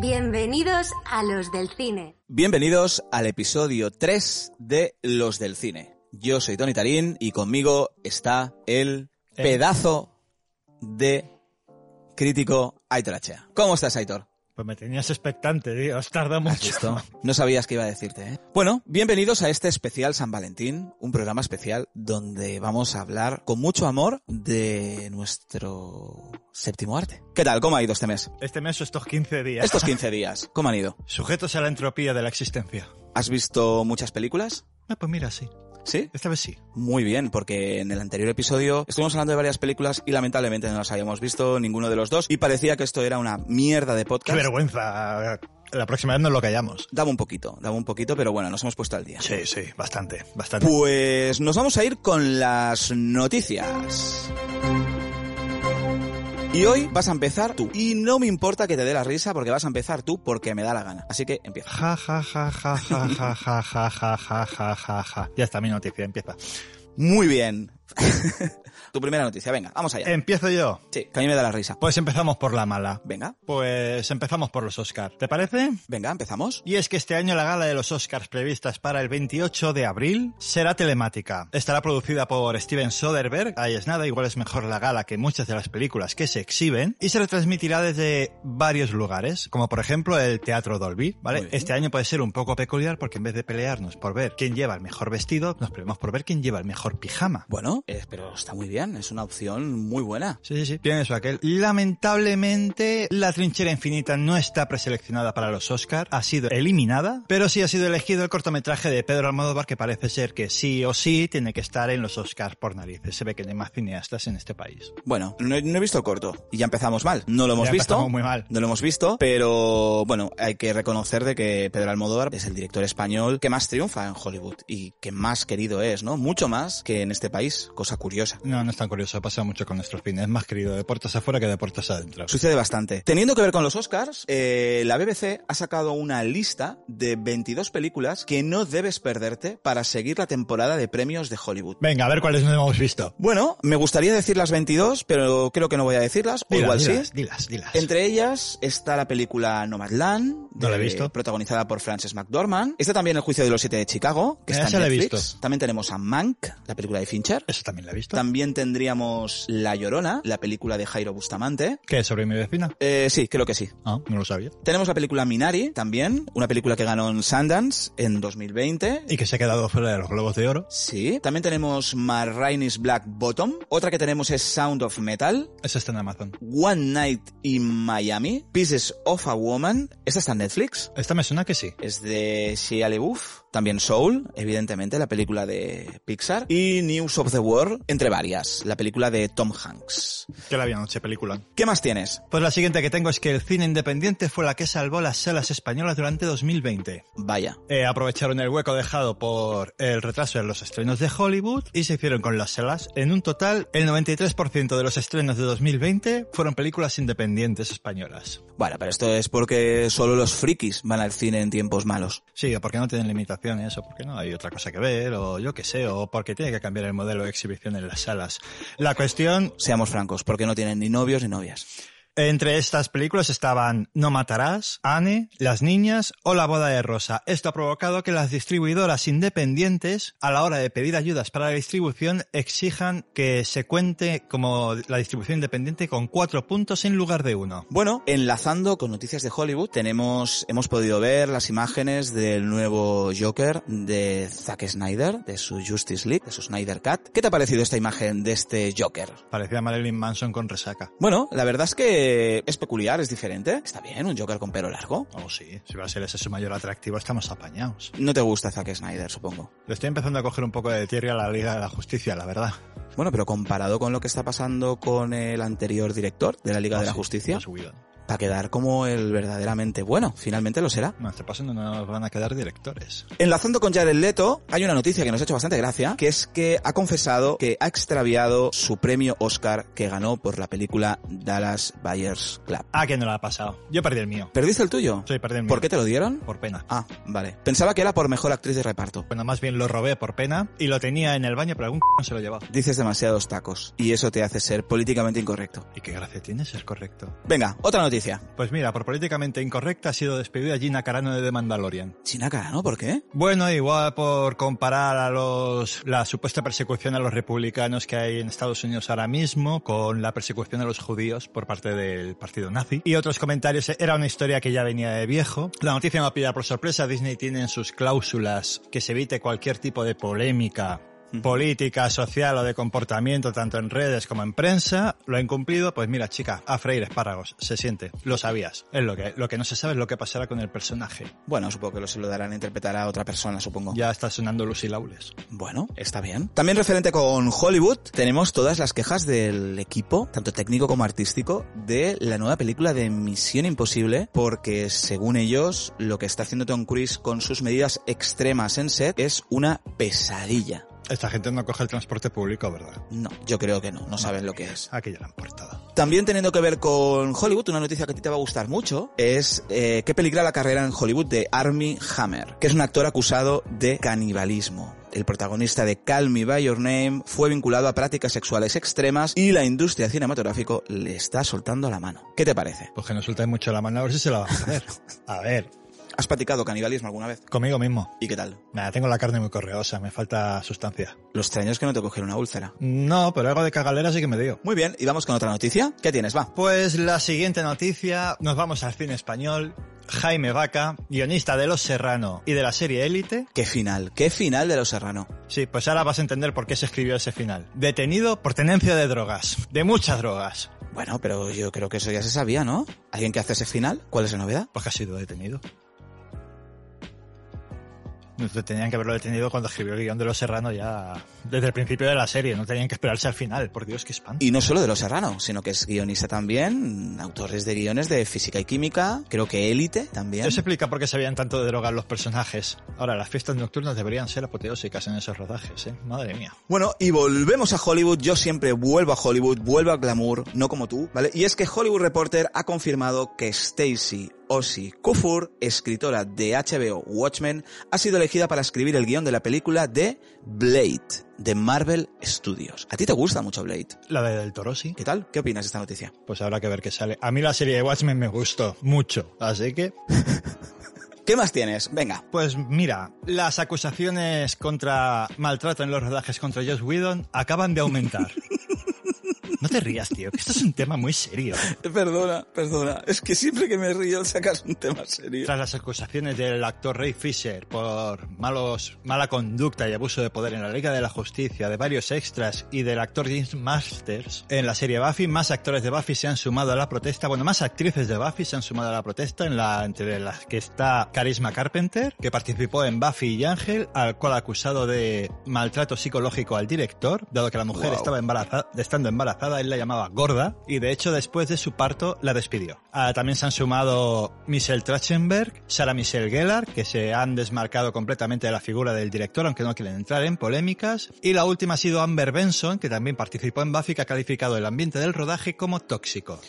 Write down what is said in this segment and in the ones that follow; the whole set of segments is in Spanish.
Bienvenidos a los del cine. Bienvenidos al episodio 3 de Los del Cine. Yo soy Tony Tarín y conmigo está el pedazo de crítico Aitor Achea. ¿Cómo estás, Aitor? Pues me tenías expectante, tío. Has tardado mucho. No sabías qué iba a decirte, ¿eh? Bueno, bienvenidos a este especial San Valentín, un programa especial donde vamos a hablar con mucho amor de nuestro séptimo arte. ¿Qué tal? ¿Cómo ha ido este mes? Este mes o estos 15 días. Estos 15 días, ¿cómo han ido? Sujetos a la entropía de la existencia. ¿Has visto muchas películas? Ah, pues mira, sí. ¿Sí? Esta vez sí. Muy bien, porque en el anterior episodio estuvimos hablando de varias películas y lamentablemente no las habíamos visto ninguno de los dos y parecía que esto era una mierda de Qué podcast. vergüenza. La próxima vez nos lo callamos. Daba un poquito, daba un poquito, pero bueno, nos hemos puesto al día. Sí, sí, bastante, bastante. Pues nos vamos a ir con las noticias. Y hoy vas a empezar tú. Y no me importa que te dé la risa porque vas a empezar tú porque me da la gana. Así que empieza. Ja, ja, ja, ja, ja, ja, ja, ja, ja, ja, ja, ja, ja. Ya está mi noticia, empieza. Muy bien. Tu primera noticia, venga, vamos allá. Empiezo yo. Sí, que a mí me da la risa. Pues empezamos por la mala. Venga, Pues empezamos por los Oscars. ¿Te parece? venga, empezamos. Y es que este año la gala de los Oscars previstas para el 28 de abril será telemática. Estará producida por Steven Soderbergh, ahí es nada, igual es mejor la gala que muchas de las películas que se exhiben, y se retransmitirá desde varios lugares, como por ejemplo el Teatro Dolby, ¿vale? Este año puede ser un poco peculiar porque en vez de pelearnos por ver quién lleva el mejor vestido, nos peleamos por ver quién lleva el mejor pijama. Bueno, eh, pero está muy bien, es una opción muy buena. Sí, sí, sí. Tiene eso aquel. Lamentablemente, La Trinchera Infinita no está preseleccionada para los Oscars, ha sido eliminada, pero sí ha sido elegido el cortometraje de Pedro Almodóvar que parece ser que sí o sí tiene que estar en los Oscars por narices. Se ve que hay más cineastas en este país. Bueno, no he, no he visto corto y ya empezamos mal. No lo hemos Ya visto. muy mal. No lo hemos visto, pero bueno, hay que reconocer de que Pedro Almodóvar es el director español que más triunfa en Hollywood y que más querido es, ¿no? Mucho más que en este país, cosa curiosa. No, no es tan curioso, pasa mucho con nuestros fines. Es más querido de puertas afuera que de puertas adentro. Sucede bastante. Teniendo que ver con los Oscars, eh, la BBC ha sacado una lista de 22 películas que no debes perderte para seguir la temporada de premios de Hollywood. Venga, a ver cuáles no hemos visto. Bueno, me gustaría decir las 22, pero creo que no voy a decirlas, o igual dilas, sí. dilas, dilas. Entre ellas está la película Nomadland, No la he de- visto. protagonizada por Frances McDormand. Está también El juicio de los siete de Chicago, que está la he visto. También tenemos a Mank, la película de Fincher. Eso también la he visto. También tendríamos La Llorona, la película de Jairo Bustamante. ¿Qué es sobre mi vecina? Eh, sí, creo que sí. Ah, no lo sabía. Tenemos la película Minari, también, una película que ganó en Sundance en 2020. Y que se ha quedado fuera de los Globos de Oro. Sí, también tenemos Ma Rainey's Black Bottom. Otra que tenemos es Sound of Metal. Esa está en Amazon. One Night in Miami, Pieces of a Woman. Esta está en Netflix. Esta me suena que sí. Es de Shia LaBeouf. También Soul, evidentemente, la película de Pixar. Y News of the World, entre varias, la película de Tom Hanks. Que la había noche película. ¿Qué más tienes? Pues la siguiente que tengo es que el cine independiente fue la que salvó las salas españolas durante 2020. Vaya. Eh, aprovecharon el hueco dejado por el retraso de los estrenos de Hollywood y se hicieron con las salas. En un total, el 93% de los estrenos de 2020 fueron películas independientes españolas. Bueno, pero esto es porque solo los frikis van al cine en tiempos malos. Sí, porque no tienen limitaciones, o porque no hay otra cosa que ver, o yo qué sé, o porque tiene que cambiar el modelo de exhibición en las salas. La cuestión Seamos francos, porque no tienen ni novios ni novias. Entre estas películas estaban No matarás, Anne, Las niñas o La boda de Rosa. Esto ha provocado que las distribuidoras independientes, a la hora de pedir ayudas para la distribución, exijan que se cuente como la distribución independiente con cuatro puntos en lugar de uno. Bueno, enlazando con noticias de Hollywood, tenemos, hemos podido ver las imágenes del nuevo Joker de Zack Snyder, de su Justice League, de su Snyder Cut. ¿Qué te ha parecido esta imagen de este Joker? Parecía Marilyn Manson con resaca. Bueno, la verdad es que es peculiar, es diferente. Está bien, un Joker con pelo largo. Oh, sí. Si va a ser ese su mayor atractivo, estamos apañados. No te gusta Zack Snyder, supongo. Le estoy empezando a coger un poco de tierra a la Liga de la Justicia, la verdad. Bueno, pero comparado con lo que está pasando con el anterior director de la Liga de la sí, Justicia. Para quedar como el verdaderamente bueno. Finalmente lo será. No, este paso no nos van a quedar directores. Enlazando con Jared Leto, hay una noticia que nos ha hecho bastante gracia, que es que ha confesado que ha extraviado su premio Oscar que ganó por la película Dallas Buyers Club. Ah, que no lo ha pasado. Yo perdí el mío. ¿Perdiste el tuyo? Sí, perdí el mío. ¿Por qué te lo dieron? Por pena. Ah, vale. Pensaba que era por mejor actriz de reparto. Bueno, más bien lo robé por pena y lo tenía en el baño, pero algún c se lo llevaba. Dices demasiados tacos y eso te hace ser políticamente incorrecto. ¿Y qué gracia tiene ser correcto? Venga, otra noticia. Pues mira, por políticamente incorrecta ha sido despedida Gina Carano de The Mandalorian. China Carano, ¿por qué? Bueno, igual por comparar a los la supuesta persecución a los republicanos que hay en Estados Unidos ahora mismo con la persecución a los judíos por parte del partido nazi. Y otros comentarios, era una historia que ya venía de viejo. La noticia me va a pillar por sorpresa. Disney tiene en sus cláusulas que se evite cualquier tipo de polémica política, social o de comportamiento, tanto en redes como en prensa, lo ha incumplido, pues mira, chica, a freír espárragos, se siente, lo sabías. Es lo que, lo que no se sabe es lo que pasará con el personaje. Bueno, supongo que lo se lo darán a interpretar a otra persona, supongo. Ya está sonando Lucy Laules. Bueno, está bien. También referente con Hollywood, tenemos todas las quejas del equipo, tanto técnico como artístico, de la nueva película de Misión Imposible, porque según ellos, lo que está haciendo Tom Cruise con sus medidas extremas en set es una pesadilla. Esta gente no coge el transporte público, ¿verdad? No, yo creo que no, no saben lo que es. Aquí ya lo han portado. También teniendo que ver con Hollywood, una noticia que a ti te va a gustar mucho es eh, que peligra la carrera en Hollywood de Army Hammer, que es un actor acusado de canibalismo. El protagonista de Call Me By Your Name fue vinculado a prácticas sexuales extremas y la industria cinematográfica le está soltando la mano. ¿Qué te parece? Pues que no suelten mucho la mano a ver si se la van a hacer. A ver, ¿Has practicado canibalismo alguna vez? conmigo mismo. ¿Y qué tal? Nada, tengo la carne muy correosa, me falta sustancia. Lo extraño es que no te cogiera una úlcera. No, pero algo de cagalera sí que me dio. Muy bien, y vamos con otra noticia. ¿Qué tienes? Va. Pues la siguiente noticia, nos vamos al cine español. Jaime Vaca, guionista de Los Serrano y de la serie Élite. ¿Qué final? ¿Qué final de Los Serrano? Sí, pues ahora vas a entender por qué se escribió ese final. Detenido por tenencia de drogas. De muchas drogas. Bueno, pero yo creo que eso ya se sabía, ¿no? ¿Alguien que hace ese final? ¿Cuál es la novedad? Pues que ha sido detenido. Tenían que haberlo detenido cuando escribió el guion de Los Serrano ya desde el principio de la serie. No tenían que esperarse al final. Por Dios, qué espanto. Y no solo de Los Serrano, sino que es guionista también, autores de guiones de física y química, creo que Élite también. Eso explica por qué sabían tanto de drogas los personajes. Ahora, las fiestas nocturnas deberían ser apoteósicas en esos rodajes, ¿eh? Madre mía. Bueno, y volvemos a Hollywood. Yo siempre vuelvo a Hollywood, vuelvo a glamour, no como tú, ¿vale? Y es que Hollywood Reporter ha confirmado que Stacy Ossie Kufur, escritora de HBO Watchmen, ha sido elegida para escribir el guion de la película de Blade, de Marvel Studios. ¿A ti te gusta mucho Blade? La de Del Toro, sí. ¿Qué tal? ¿Qué opinas de esta noticia? Pues habrá que ver qué sale. A mí la serie de Watchmen me gustó mucho. Así que, ¿Qué más tienes? Venga. pues mira, las acusaciones contra maltrato en los rodajes contra Josh Whedon acaban de aumentar. No te rías, tío, que esto es un tema muy serio. Perdona, perdona. Es que siempre que me río sacas un tema serio. Tras las acusaciones del actor Ray Fisher por malos, mala conducta y abuso de poder en la Liga de la Justicia, de varios extras y del actor James Masters en la serie Buffy, más actores de Buffy se han sumado a la protesta, bueno, más actrices de Buffy se han sumado a la protesta, en la, entre las que está Charisma Carpenter, que participó en Buffy y Ángel, al cual acusado de maltrato psicológico al director, dado que la mujer Wow. estaba embarazada, estando embarazada, él la llamaba gorda, y de hecho después de su parto la despidió. Ah, también se han sumado Michelle Trachtenberg, Sarah Michelle Gellar, que se han desmarcado completamente de la figura del director, aunque no quieren entrar en polémicas. Y la última ha sido Amber Benson, que también participó en Buffy, que ha calificado el ambiente del rodaje como tóxico.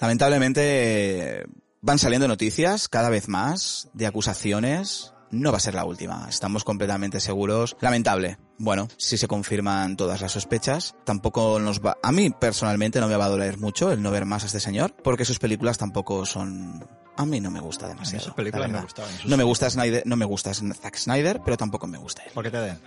Lamentablemente van saliendo noticias cada vez más de acusaciones. No va a ser la última, estamos completamente seguros. Lamentable. Bueno, si se confirman todas las sospechas, tampoco nos va... A mí personalmente no me va a doler mucho el no ver más a este señor, porque sus películas tampoco son... A mí no me gusta demasiado. sus películas la me gustaban, sus No me gusta Snyder, no me gusta Zack Snyder, pero tampoco me gusta él. ¿Por qué te den?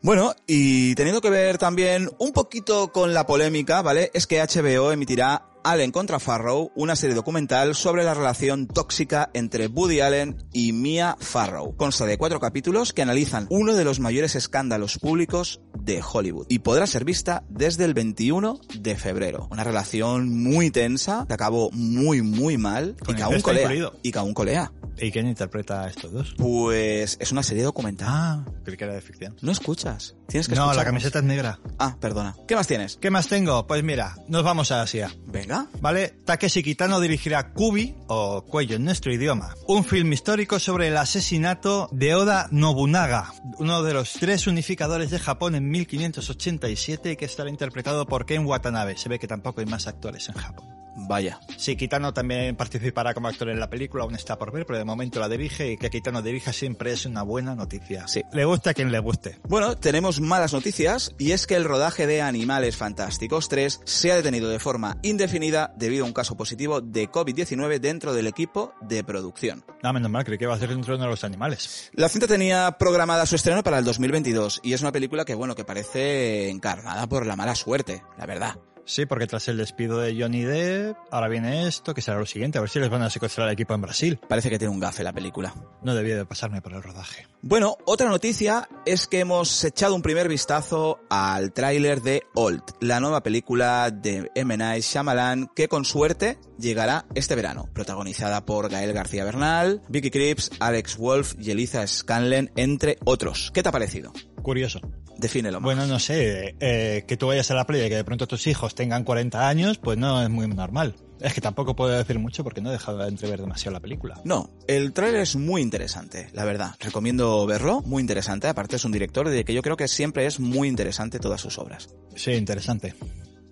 Bueno, y teniendo que ver también un poquito con la polémica, ¿vale? Es que HBO emitirá Allen contra Farrow, una serie documental sobre la relación tóxica entre Woody Allen y Mia Farrow. Consta de cuatro capítulos que analizan uno de los mayores escándalos públicos de Hollywood y podrá ser vista desde el 21 de febrero. Una relación muy tensa que acabó muy muy mal y que aún colea. incluido. Y que aún colea. ¿Y quién interpreta a estos dos? Pues es una serie documental. Ah, creí que era de ficción. No escuchas. Tienes que No, la camiseta es negra. Ah, perdona. ¿Qué más tienes? ¿Qué más tengo? Pues mira, nos vamos a Asia. Venga. ¿Vale? Takeshi Kitano dirigirá Kubi, o Cuello en nuestro idioma, un film histórico sobre el asesinato de Oda Nobunaga, uno de los tres unificadores de Japón en 1587 y que estará interpretado por Ken Watanabe. Se ve que tampoco hay más actores en Japón. Vaya. Sí, Kitano también participará como actor en la película, aún está por ver, pero de momento la dirige y que Kitano dirija siempre es una buena noticia. Sí. Le gusta a quien le guste. Bueno, tenemos malas noticias y es que el rodaje de Animales Fantásticos 3 se ha detenido de forma indefinida debido a un caso positivo de COVID-19 dentro del equipo de producción. Ah, menos mal, creí que iba a ser dentro de los animales. La cinta tenía programada su estreno para el 2022 y es una película que, bueno, que parece encarnada por la mala suerte, la verdad. Sí, porque tras el despido de Johnny Depp, ahora viene esto, que será lo siguiente, a ver si les van a secuestrar al equipo en Brasil. Parece que tiene un gafe la película. No debía de pasarme por el rodaje. Bueno, otra noticia es que hemos echado un primer vistazo al tráiler de Old, la nueva película de M. Night Shyamalan que con suerte llegará este verano, protagonizada por Gael García Bernal, Vicky Krieps, Alex Wolf y Eliza Scanlen, entre otros. ¿Qué te ha parecido? Curioso. Defínelo más. Bueno, no sé, eh, que tú vayas a la playa y que de pronto tus hijos tengan 40 años, pues no es muy normal. Es que tampoco puedo decir mucho porque no he dejado de entrever demasiado la película. No, el tráiler es muy interesante, la verdad. Recomiendo verlo, muy interesante. Aparte es un director de que yo creo que siempre es muy interesante todas sus obras. Sí, interesante.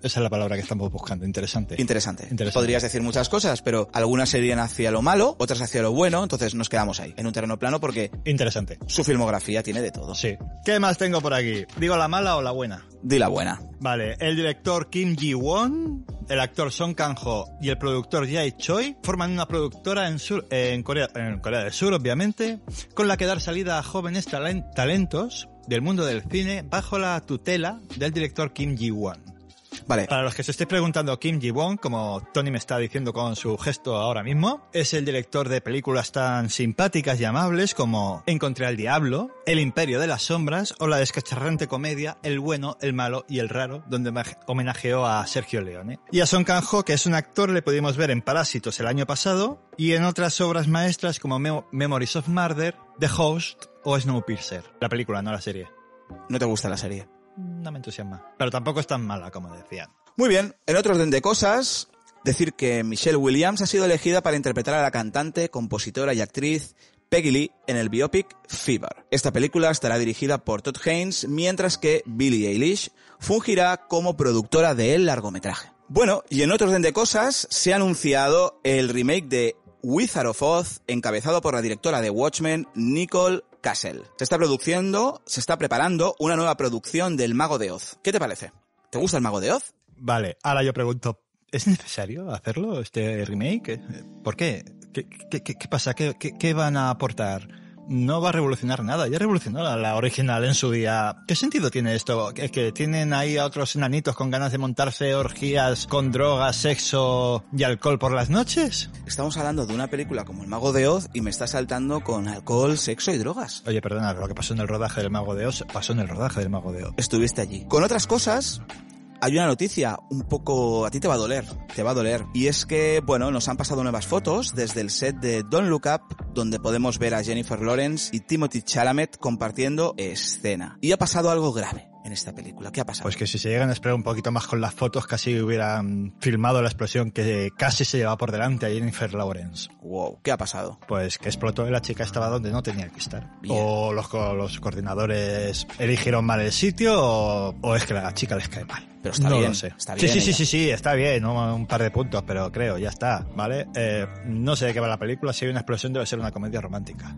Esa es la palabra que estamos buscando, interesante. Interesante. Interesante. Podrías decir muchas cosas, pero algunas se irían hacia lo malo, otras hacia lo bueno, entonces nos quedamos ahí, en un terreno plano, porque Interesante. su filmografía tiene de todo. Sí. ¿Qué más tengo por aquí? ¿Digo la mala o la buena? Di la buena. Vale, el director Kim Ji-won, el actor Song Kang-ho y el productor Jae Choi forman una productora en, sur, en, Corea, en Corea del Sur, obviamente, con la que dar salida a jóvenes talen- talentos del mundo del cine bajo la tutela del director Kim Ji-won. Vale, Para los que se estéis preguntando, Kim Ji-won, como Tony me está diciendo con su gesto ahora mismo, es el director de películas tan simpáticas y amables como Encontré al Diablo, El Imperio de las Sombras o la descacharrante comedia El Bueno, el Malo y el Raro, donde homenajeó a Sergio Leone. Y a Song Kang-ho, que es un actor, le pudimos ver en Parásitos el año pasado y en otras obras maestras como Memo- Memories of Murder, The Host o Snowpiercer. La película, no la serie. no te gusta la serie. No me entusiasma. Pero tampoco es tan mala como decían. Muy bien, en otro orden de cosas, decir que Michelle Williams ha sido elegida para interpretar a la cantante, compositora y actriz Peggy Lee en el biopic Fever. Esta película estará dirigida por Todd Haynes, mientras que Billie Eilish fungirá como productora del largometraje. Bueno, y en otro orden de cosas, se ha anunciado el remake de Wizard of Oz, encabezado por la directora de Watchmen, Nicole Se está produciendo, se está preparando una nueva producción del Mago de Oz. ¿Qué te parece? ¿Te gusta el Mago de Oz? Vale, ahora yo pregunto, ¿es necesario hacerlo, este remake? ¿Por qué? ¿Qué, pasa? ¿Qué, qué- qué van a aportar? No va a revolucionar nada, ya revolucionó la, la original en su día. ¿Qué sentido tiene esto? ¿Es que tienen ahí a otros enanitos con ganas de montarse orgías con drogas, sexo y alcohol por las noches? Estamos hablando de una película como El Mago de Oz y me está saltando con alcohol, sexo y drogas. Oye, perdona, lo que pasó en el rodaje del Mago de Oz pasó en el rodaje del Mago de Oz. Estuviste allí. Con otras cosas, hay una noticia un poco... A ti te va a doler, te va a doler. Y es que, bueno, nos han pasado nuevas fotos desde el set de Don't Look Up, donde podemos ver a Jennifer Lawrence y Timothy Chalamet compartiendo escena. Y ha pasado algo grave en esta película. ¿Qué ha pasado? Pues que si se llegan a esperar un poquito más con las fotos, casi hubieran filmado la explosión que casi se lleva por delante a Jennifer Lawrence. Wow, ¿qué ha pasado? Pues que explotó y la chica estaba donde no tenía que estar. Bien. O los, los coordinadores eligieron mal el sitio o, o es que la chica les cae mal. Pero está no bien, lo sé. está sí, bien sí, sí, sí, sí, está bien, ¿no? un par de puntos, pero creo, ya está, ¿vale? Eh, no sé de qué va la película, si hay una explosión debe ser una comedia romántica.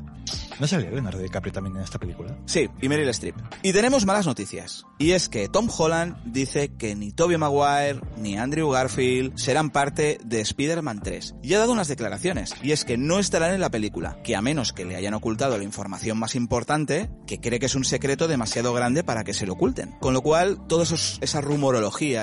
¿No salió Leonardo DiCaprio también en esta película? Sí, y Meryl Streep. Y tenemos malas noticias. Y es que Tom Holland dice que ni Tobey Maguire ni Andrew Garfield serán parte de Spider-Man 3. Y ha dado unas declaraciones. Y es que no estarán en la película. Que a menos que le hayan ocultado la información más importante, que cree que es un secreto demasiado grande para que se lo oculten. Con lo cual, toda esos- esa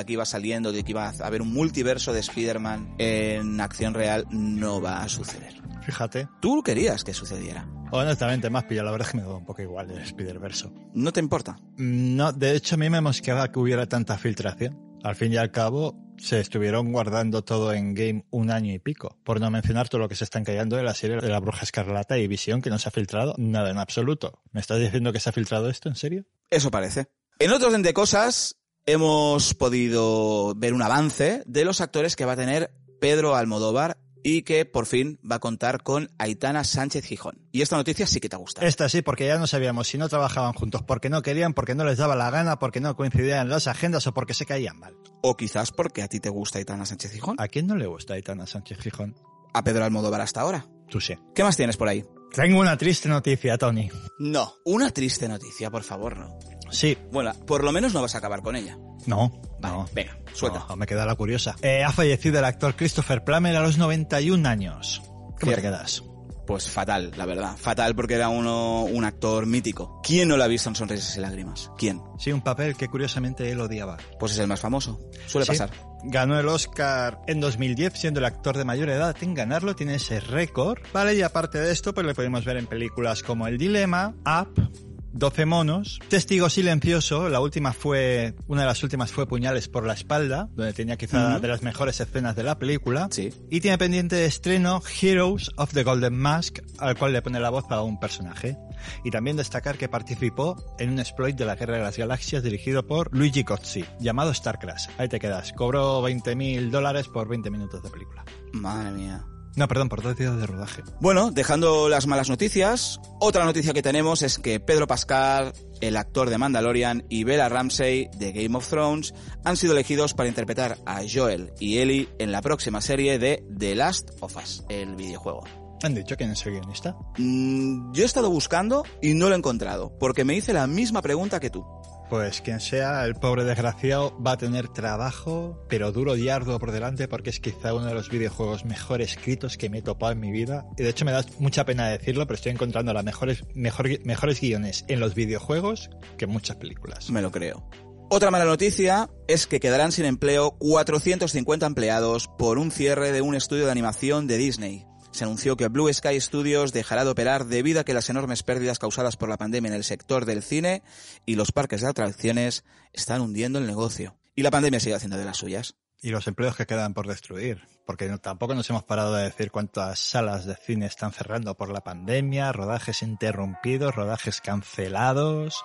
que iba saliendo de que iba a haber un multiverso de Spider-Man en acción real no va a suceder. Fíjate. Tú querías que sucediera. Honestamente, más pilla, la verdad es que me da un poco igual el Spider-Verso. ¿No te importa? No, de hecho a mí me mosqueaba que hubiera tanta filtración. Al fin y al cabo, se estuvieron guardando todo en game un año y pico. Por no mencionar todo lo que se están callando de la serie de la Bruja Escarlata y Visión, que no se ha filtrado nada en absoluto. ¿Me estás diciendo que se ha filtrado esto, en serio? Eso parece. En otro orden de cosas, hemos podido ver un avance de los actores que va a tener Pedro Almodóvar y que por fin va a contar con Aitana Sánchez Gijón. Y esta noticia sí que te gusta. Esta sí, porque ya no sabíamos si no trabajaban juntos porque no querían, porque no les daba la gana, porque no coincidían las agendas o porque se caían mal. O quizás porque a ti te gusta Aitana Sánchez Gijón. ¿A quién no le gusta Aitana Sánchez Gijón? A Pedro Almodóvar hasta ahora. Tú sí. ¿Qué más tienes por ahí? Tengo una triste noticia, Tony. No, una triste noticia, por favor, no. Sí. Bueno, por lo menos no vas a acabar con ella. No, Vale, no. venga, suelta. No, me queda la curiosa. Eh, ha fallecido el actor Christopher Plummer a los 91 años. ¿Cómo te Cierto. quedas? Pues fatal, la verdad. Fatal porque era uno, un actor mítico. ¿Quién no lo ha visto en Sonrisas y Lágrimas? ¿Quién? Sí, un papel que curiosamente él odiaba. Pues es el más famoso. Suele Sí. pasar. Ganó el Oscar en 2010 siendo el actor de mayor edad en ganarlo, tiene ese récord. Vale, y aparte de esto, pues le podemos ver en películas como El Dilema, Up, 12 monos, Testigo silencioso, la última fue, una de las últimas fue Puñales por la espalda, donde tenía quizá Ujú. de las mejores escenas de la película. Sí. Y tiene pendiente de estreno Heroes of the Golden Mask, al cual le pone la voz a un personaje. Y también destacar que participó en un exploit de la Guerra de las Galaxias dirigido por Luigi Cozzi, llamado Starcrash. Ahí te quedas. Cobró 20 mil dólares por 20 minutos de película. Madre mía. No, perdón, por dos días de rodaje. Bueno, dejando las malas noticias, otra noticia que tenemos es que Pedro Pascal, el actor de Mandalorian, y Bella Ramsey de Game of Thrones han sido elegidos para interpretar a Joel y Ellie en la próxima serie de The Last of Us, el videojuego. ¿Han dicho quién es el guionista? Mm, yo he estado buscando y no lo he encontrado, porque me hice la misma pregunta que tú. Pues quien sea, el pobre desgraciado va a tener trabajo, pero duro y arduo por delante porque es quizá uno de los videojuegos mejor escritos que me he topado en mi vida. Y de hecho me da mucha pena decirlo, pero estoy encontrando las mejores, mejor, mejores guiones en los videojuegos que en muchas películas. Me lo creo. Otra mala noticia es que quedarán sin empleo 450 empleados por un cierre de un estudio de animación de Disney. Se anunció que Blue Sky Studios dejará de operar debido a que las enormes pérdidas causadas por la pandemia en el sector del cine y los parques de atracciones están hundiendo el negocio. Y la pandemia sigue haciendo de las suyas. Y los empleos que quedan por destruir, porque no- tampoco nos hemos parado de decir cuántas salas de cine están cerrando por la pandemia, rodajes interrumpidos, rodajes cancelados,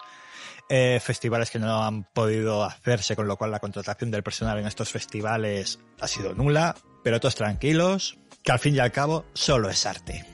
eh, festivales que no han podido hacerse, con lo cual la contratación del personal en estos festivales ha sido nula, pero todos tranquilos, que al fin y al cabo solo es arte.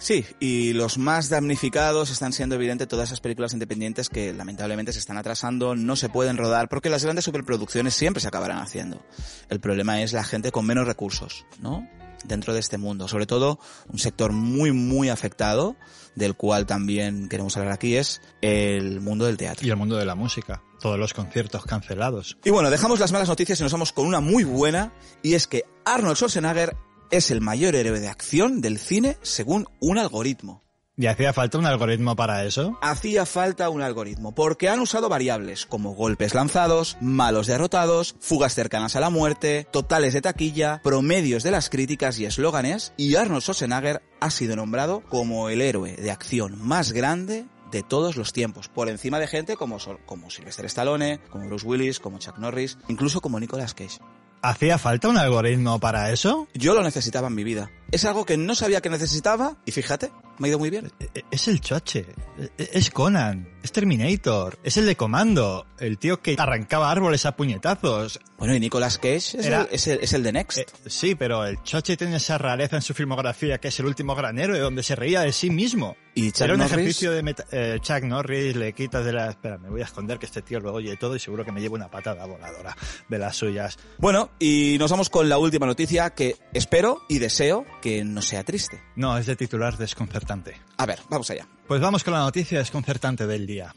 Sí, y los más damnificados están siendo evidente todas esas películas independientes que lamentablemente se están atrasando, no se pueden rodar, porque las grandes superproducciones siempre se acabarán haciendo. El problema es la gente con menos recursos, ¿no? Dentro de este mundo. Sobre todo, un sector muy, muy afectado, del cual también queremos hablar aquí, es el mundo del teatro. Y el mundo de la música, todos los conciertos cancelados. Y bueno, dejamos las malas noticias y nos vamos con una muy buena, y es que Arnold Schwarzenegger es el mayor héroe de acción del cine según un algoritmo. ¿Y hacía falta un algoritmo para eso? Hacía falta un algoritmo, porque han usado variables como golpes lanzados, malos derrotados, fugas cercanas a la muerte, totales de taquilla, promedios de las críticas y eslóganes, y Arnold Schwarzenegger ha sido nombrado como el héroe de acción más grande de todos los tiempos, por encima de gente como, como Sylvester Stallone, como Bruce Willis, como Chuck Norris, incluso como Nicolas Cage. ¿Hacía falta un algoritmo para eso? Yo lo necesitaba en mi vida. Es algo que no sabía que necesitaba y fíjate, me ha ido muy bien. E- Es el choche, e- es Conan, es Terminator, es el de Comando, el tío que arrancaba árboles a puñetazos. Bueno, y Nicolas Cage es, Era- el, es, el, es el de Next. Eh, sí, pero el choche tiene esa rareza en su filmografía que es el último gran héroe donde se reía de sí mismo. y Chuck Era un Norris, ejercicio de meta- eh, Chuck Norris, le quitas de la... Espera, me voy a esconder que este tío lo oye todo y seguro que me lleva una patada voladora de las suyas. Bueno, y nos vamos con la última noticia que espero y deseo que no sea triste. No, es de titular desconcertante. A ver, vamos allá. Pues vamos con la noticia desconcertante del día.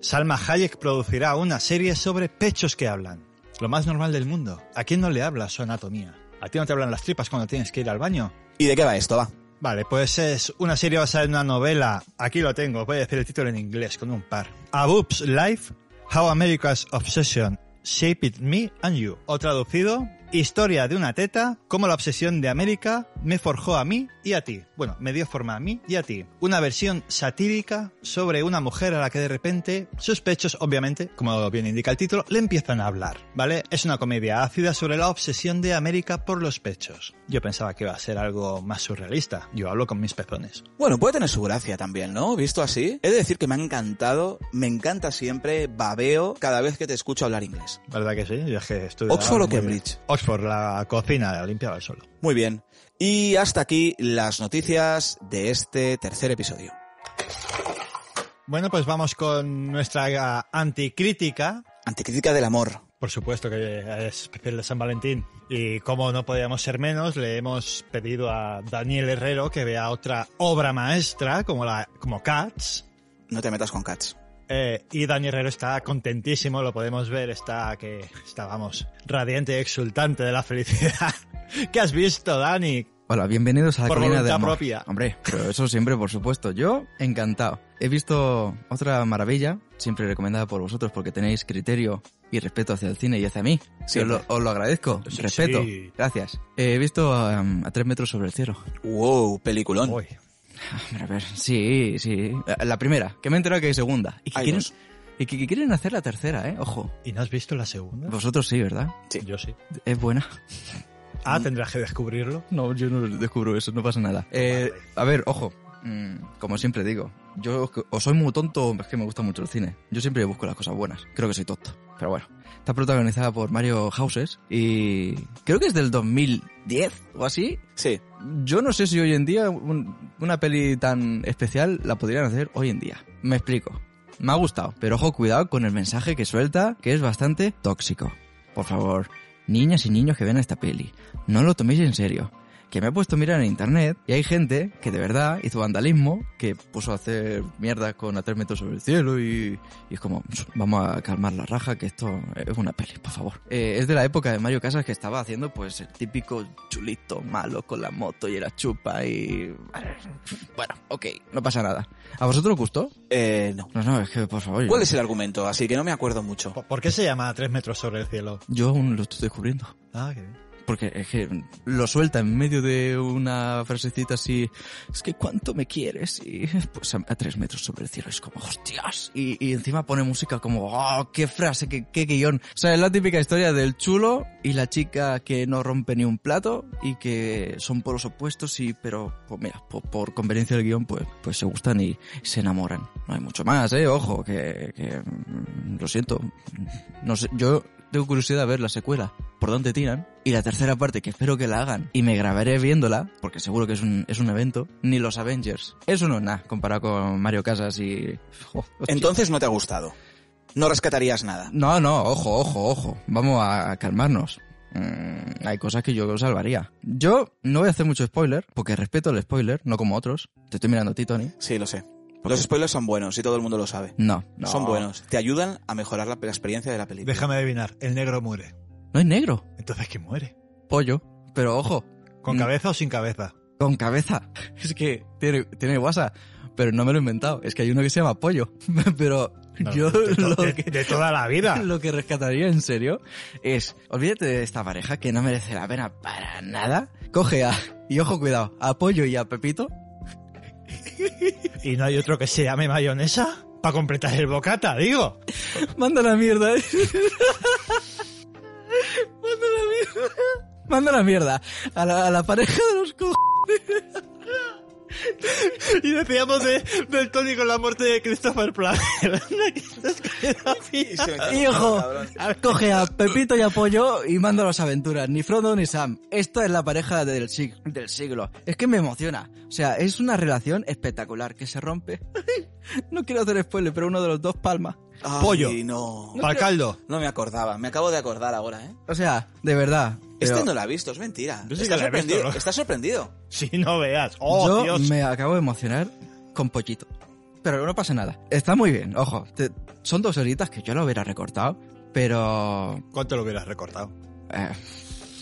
Salma Hayek producirá una serie sobre pechos que hablan. Lo más normal del mundo. ¿A quién no le habla su anatomía? ¿A ti no te hablan las tripas cuando tienes que ir al baño? ¿Y de qué va esto? Va. Vale, pues es una serie basada en una novela. Aquí lo tengo, voy a decir el título en inglés con un par. A Boob's Life, How America's Obsession Shaped Me and You. O traducido, Historia de una teta, cómo la obsesión de América me forjó a mí y a ti. Bueno, me dio forma a mí y a ti. Una versión satírica sobre una mujer a la que de repente sus pechos, obviamente, como bien indica el título, le empiezan a hablar, ¿vale? Es una comedia ácida sobre la obsesión de América por los pechos. Yo pensaba que iba a ser algo más surrealista. Yo hablo con mis pezones. Bueno, puede tener su gracia también, ¿no? Visto así. He de decir que me ha encantado, me encanta siempre, babeo cada vez que te escucho hablar inglés. ¿Verdad que sí? Yo es que estudiaba ¿Oxford o bien. Oxford, la cocina, la limpiaba el solo. Muy bien. Y hasta aquí las noticias de este tercer episodio. Bueno, pues vamos con nuestra anticrítica. Anticrítica del amor. Por supuesto que es especial de San Valentín. Y como no podíamos ser menos, le hemos pedido a Daniel Herrero que vea otra obra maestra como la como Cats. No te metas con Cats. Eh, y Daniel Herrero está contentísimo, lo podemos ver, está que está, vamos, radiante y exultante de la felicidad. ¿Qué has visto, Dani? Hola, bienvenidos a la Por colina de voluntad amor. propia. Hombre, pero eso siempre, por supuesto. Yo, encantado. He visto otra maravilla, siempre recomendada por vosotros porque tenéis criterio y respeto hacia el cine y hacia mí. Sí, os, lo, os lo agradezco. Sí, respeto. sí. Gracias. He visto um, a tres metros sobre el cielo. Wow, peliculón. Uy, Hombre, a ver, sí, sí. La primera, que me he enterado que hay segunda. Y que, Hay quieren, dos. y que, que quieren hacer la tercera, ¿eh? Ojo. ¿y no has visto la segunda? Vosotros sí, ¿verdad? Sí. Yo sí. Es buena. Ah, tendrás que descubrirlo. No, yo no descubro eso, no pasa nada. Eh, a ver, ojo, como siempre digo, yo o soy muy tonto o es que me gusta mucho el cine. Yo siempre busco las cosas buenas. Creo que soy tonto, pero bueno. Está protagonizada por Mario Houses y creo que es del 2010 o así. Sí. Yo no sé si hoy en día un- una peli tan especial la podrían hacer hoy en día. Me explico. Me ha gustado, pero ojo, cuidado con el mensaje que suelta, que es bastante tóxico. Por favor, niñas y niños que ven esta peli, no lo toméis en serio. Que me he puesto a mirar en internet y hay gente que de verdad hizo vandalismo, que puso a hacer mierda con a tres metros sobre el cielo y, y es como, vamos a calmar la raja, que esto es una peli, por favor. Eh, es de la época de Mario Casas que estaba haciendo pues el típico chulito malo con la moto y la chupa y... Bueno, ok, no pasa nada. ¿A vosotros os gustó? Eh, no. No, no, es que por favor... ¿Cuál yo- es el argumento? Así que no me acuerdo mucho. ¿Por por qué se llama a tres metros sobre el cielo? Yo aún lo estoy descubriendo. Ah, qué bien. Porque es que lo suelta en medio de una frasecita así, es que cuánto me quieres y pues a, tres metros sobre el cielo es como, hostias. Y, y encima pone música como, oh, qué frase, qué, guion. O sea, es la típica historia del chulo y la chica que no rompe ni un plato y que son polos opuestos y, pero, pues mira, por, por conveniencia del guion, pues, pues se gustan y se enamoran. No hay mucho más, eh, ojo, que, que mm, lo siento. No sé, yo tengo curiosidad de ver la secuela, por dónde tiran, y la tercera parte, que espero que la hagan, y me grabaré viéndola, porque seguro que es un, es un evento, ni los Avengers. Eso no es nada, comparado con Mario Casas y... Entonces no te ha gustado. No rescatarías nada. No, no, ojo, ojo, ojo. Vamos a calmarnos. Mm, hay cosas que yo salvaría. Yo no voy a hacer mucho spoiler, porque respeto el spoiler, no como otros. Te estoy mirando a ti, Tony. Sí, lo sé. ¿Por Los qué? spoilers son buenos y todo el mundo lo sabe. No, no. Son buenos. Te ayudan a mejorar la, la experiencia de la película. Déjame adivinar, el negro muere. No es negro. Entonces, ¿quién muere? Pollo. Pero ojo, ¿Con Mm. cabeza o sin cabeza? con cabeza. Es que tiene, tiene WhatsApp, pero no me lo he inventado. Es que hay uno que se llama Pollo. pero No, yo de, to- lo de- que, de toda la vida. lo que rescataría en serio es, olvídate de esta pareja que no merece la pena para nada. Coge a, y ojo cuidado, a Pollo y a Pepito. ¿Y no hay otro que se llame mayonesa? Para completar el bocata, digo. Manda la mierda. eh. Manda la mierda. Manda la mierda. A la, a la pareja de los co... Y decíamos de, del Tony con la muerte de Christopher Plummer. Y ojo, coge a Pepito y a Pollo y las aventuras. Ni Frodo ni Sam. Esta es la pareja del, sig- del siglo. Es que me emociona. O sea, es una relación espectacular que se rompe. no quiero hacer spoiler, pero uno de los dos palma. Ay, Pollo. no. Para el caldo. No me acordaba. Me acabo de acordar ahora, ¿eh? O sea, de verdad. Este pero no lo ha visto, es mentira. Yo sí está, que sorprendido, visto, ¿no? está sorprendido. Si no veas. Oh, yo Dios. me acabo de emocionar con Pollito. Pero no pasa nada. Está muy bien, ojo. te- son dos horitas que yo lo hubiera recortado, pero... ¿Cuánto lo hubieras recortado? eh,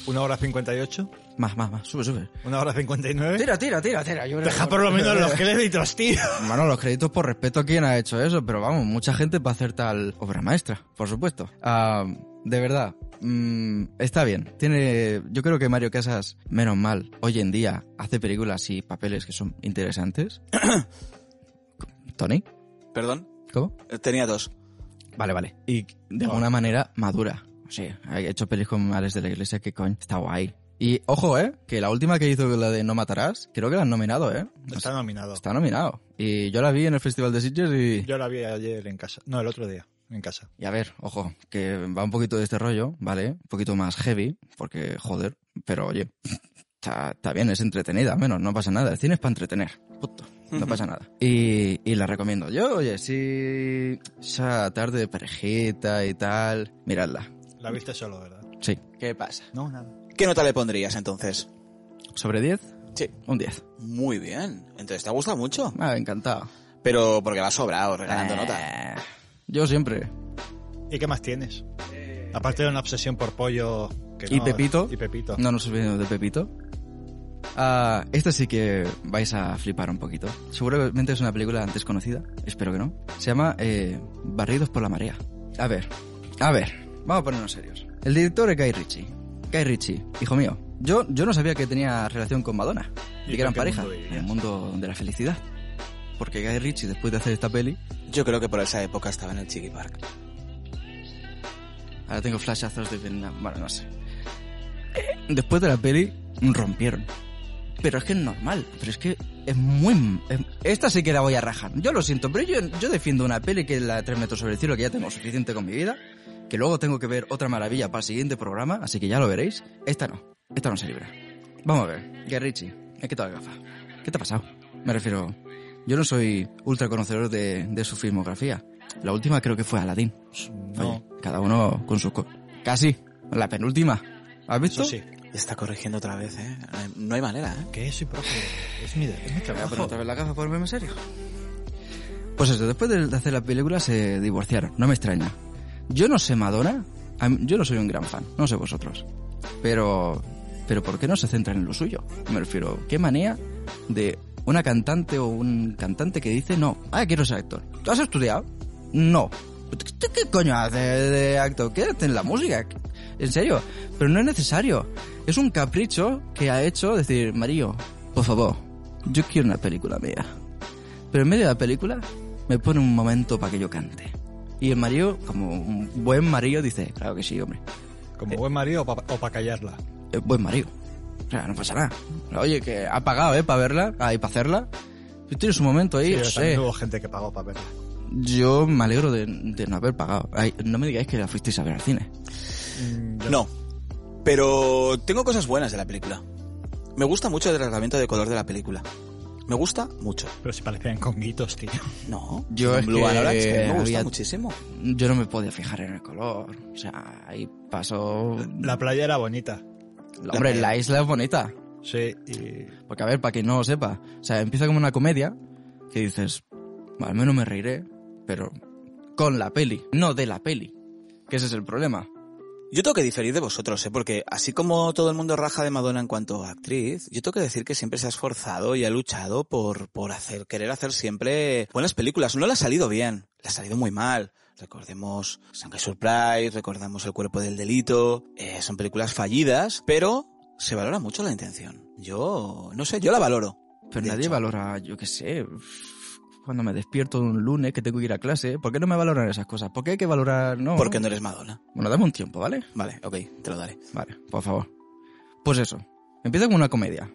¿Una hora cincuenta y ocho? más, más, más. Sube, sube. ¿Una hora cincuenta y nueve? Tira, tira, tira, tira. Yo Deja por lo menos los créditos, tío. Bueno, los créditos por respeto a quien ha hecho eso, pero vamos, mucha gente va a hacer tal obra maestra, por supuesto. Ah, de verdad, mm, está bien. Tiene, yo creo que Mario Casas, menos mal, hoy en día hace películas y papeles que son interesantes. Tony, Perdón, ¿cómo? eh, tenía dos. Vale, vale. Y de alguna manera madura. Sí, ha hecho pelis con Alex de la Iglesia que coño, está guay. Y ojo, eh, que la última que hizo la de No Matarás, creo que la han nominado, eh. Está nominado. Está nominado. Y yo la vi en el Festival de Sitges y... Yo la vi ayer en casa. No, el otro día, en casa. Y a ver, ojo, que va un poquito de este rollo, ¿vale? Un poquito más heavy, porque joder, pero oye, está, está bien, es entretenida, al menos, no pasa nada. El cine es para entretener, punto, no pasa nada. Y, y la recomiendo. Yo, oye, si esa tarde de parejita y tal, miradla. La viste solo, ¿verdad? Sí. ¿Qué pasa? No, nada. ¿Qué nota le pondrías entonces? ¿Sobre 10? Sí. Un 10. Muy bien. Entonces te ha gustado mucho. Ah, encantado. Pero porque va sobrado regalando Eh, nota. Yo siempre. ¿Y qué más tienes? Aparte de una obsesión por pollo... Que ¿Y no- Pepito? Y Pepito. No nos olvidemos de Pepito. Ah, esta sí que vais a flipar un poquito. Seguramente es una película antes conocida, espero que no. Se llama eh, Barridos por la marea. A ver, a ver, vamos a ponernos serios. El director es Guy Ritchie. Guy Ritchie, hijo mío. Yo, yo no sabía que tenía relación con Madonna. ¿Y que eran pareja. En el mundo de la felicidad. Porque Guy Ritchie, después de hacer esta peli, Yo creo que por esa época estaba en el Chiqui Park. Ahora tengo flashazos de Vietnam. Bueno, no sé. Eh, Después de la peli, rompieron. Pero es que es normal. Pero es que es muy... es- Esta sí que la voy a rajar. Yo lo siento, pero yo, yo defiendo una peli que es la de 3 metros sobre el cielo, que ya tengo suficiente con mi vida. Que luego tengo que ver otra maravilla para el siguiente programa, así que ya lo veréis. Esta no. Esta no se libra. Vamos a ver. Guerrichi, he quitado la gafa. ¿Qué te ha pasado? Me refiero... Yo no soy ultra conocedor de, de su filmografía. La última creo que fue Aladdin. No. Oye, cada uno con su... co- Casi. La penúltima. ¿Has visto? Eso sí. Está corrigiendo otra vez, ¿eh? No hay- No hay manera, ¿eh? Que soy profe. Es mi, es mi Voy a trabajo. poner otra vez la gafa por verme en serio. Pues eso, después de de hacer la película se divorciaron. No me extraña. Yo no sé Madonna. Yo no soy un gran fan. No sé vosotros. Pero... Pero ¿por qué no se centran en lo suyo? Me refiero, ¿qué manía de una cantante o un cantante que dice no, ah, quiero ser actor? ¿Tú has estudiado? No. ¿Tú qué coño haces de actor? Quédate en la música. En serio. Pero no es necesario. Es un capricho que ha hecho decir, Mario, por favor, yo quiero una película mía. Pero en medio de la película me pone un momento para que yo cante. Y el Mario, como un buen Mario, dice, claro que sí, hombre. Como buen marido o para callarla. Es buen Mario. O sea, no pasa nada. Oye, que ha pagado, ¿eh? Para verla, ahí para hacerla. Si tienes un momento ahí, Sí, pero sé. hubo gente que pagó para verla. Yo me alegro de, de no haber pagado. Ay, no me digáis que la fuisteis a ver al cine. Mm, yo- No. Pero tengo cosas buenas de la película. Me gusta mucho el tratamiento de color de la película. Me gusta mucho. Pero si parecían conguitos, tío. No. Yo en es Blue que and Orange, que me gusta había- muchísimo. Yo no me podía fijar en el color. O sea, ahí pasó... La playa era bonita. Hombre, la isla es bonita. Sí, y... Porque, a ver, para quien no lo sepa, o sea, empieza como una comedia que dices, "Bueno, al menos me reiré, pero con la peli, no de la peli. Que ese es el problema. Yo tengo que diferir de vosotros, ¿eh? porque así como todo el mundo raja de Madonna en cuanto a actriz, yo tengo que decir que siempre se ha esforzado y ha luchado por, por hacer, querer hacer siempre buenas películas. No le ha salido bien, le ha salido muy mal. Recordemos Shanghai Surprise, recordamos El cuerpo del delito, eh, son películas fallidas, pero se valora mucho la intención. Yo, no sé, yo la valoro. Pero De nadie hecho. valora, yo qué sé, cuando me despierto un lunes que tengo que ir a clase, ¿por qué no me valoran esas cosas? ¿Por qué hay que valorar? No. Porque no eres Madonna. Bueno, dame un tiempo, ¿vale? Vale, ok, te lo daré. Vale, por favor. Pues eso. Empieza como una comedia.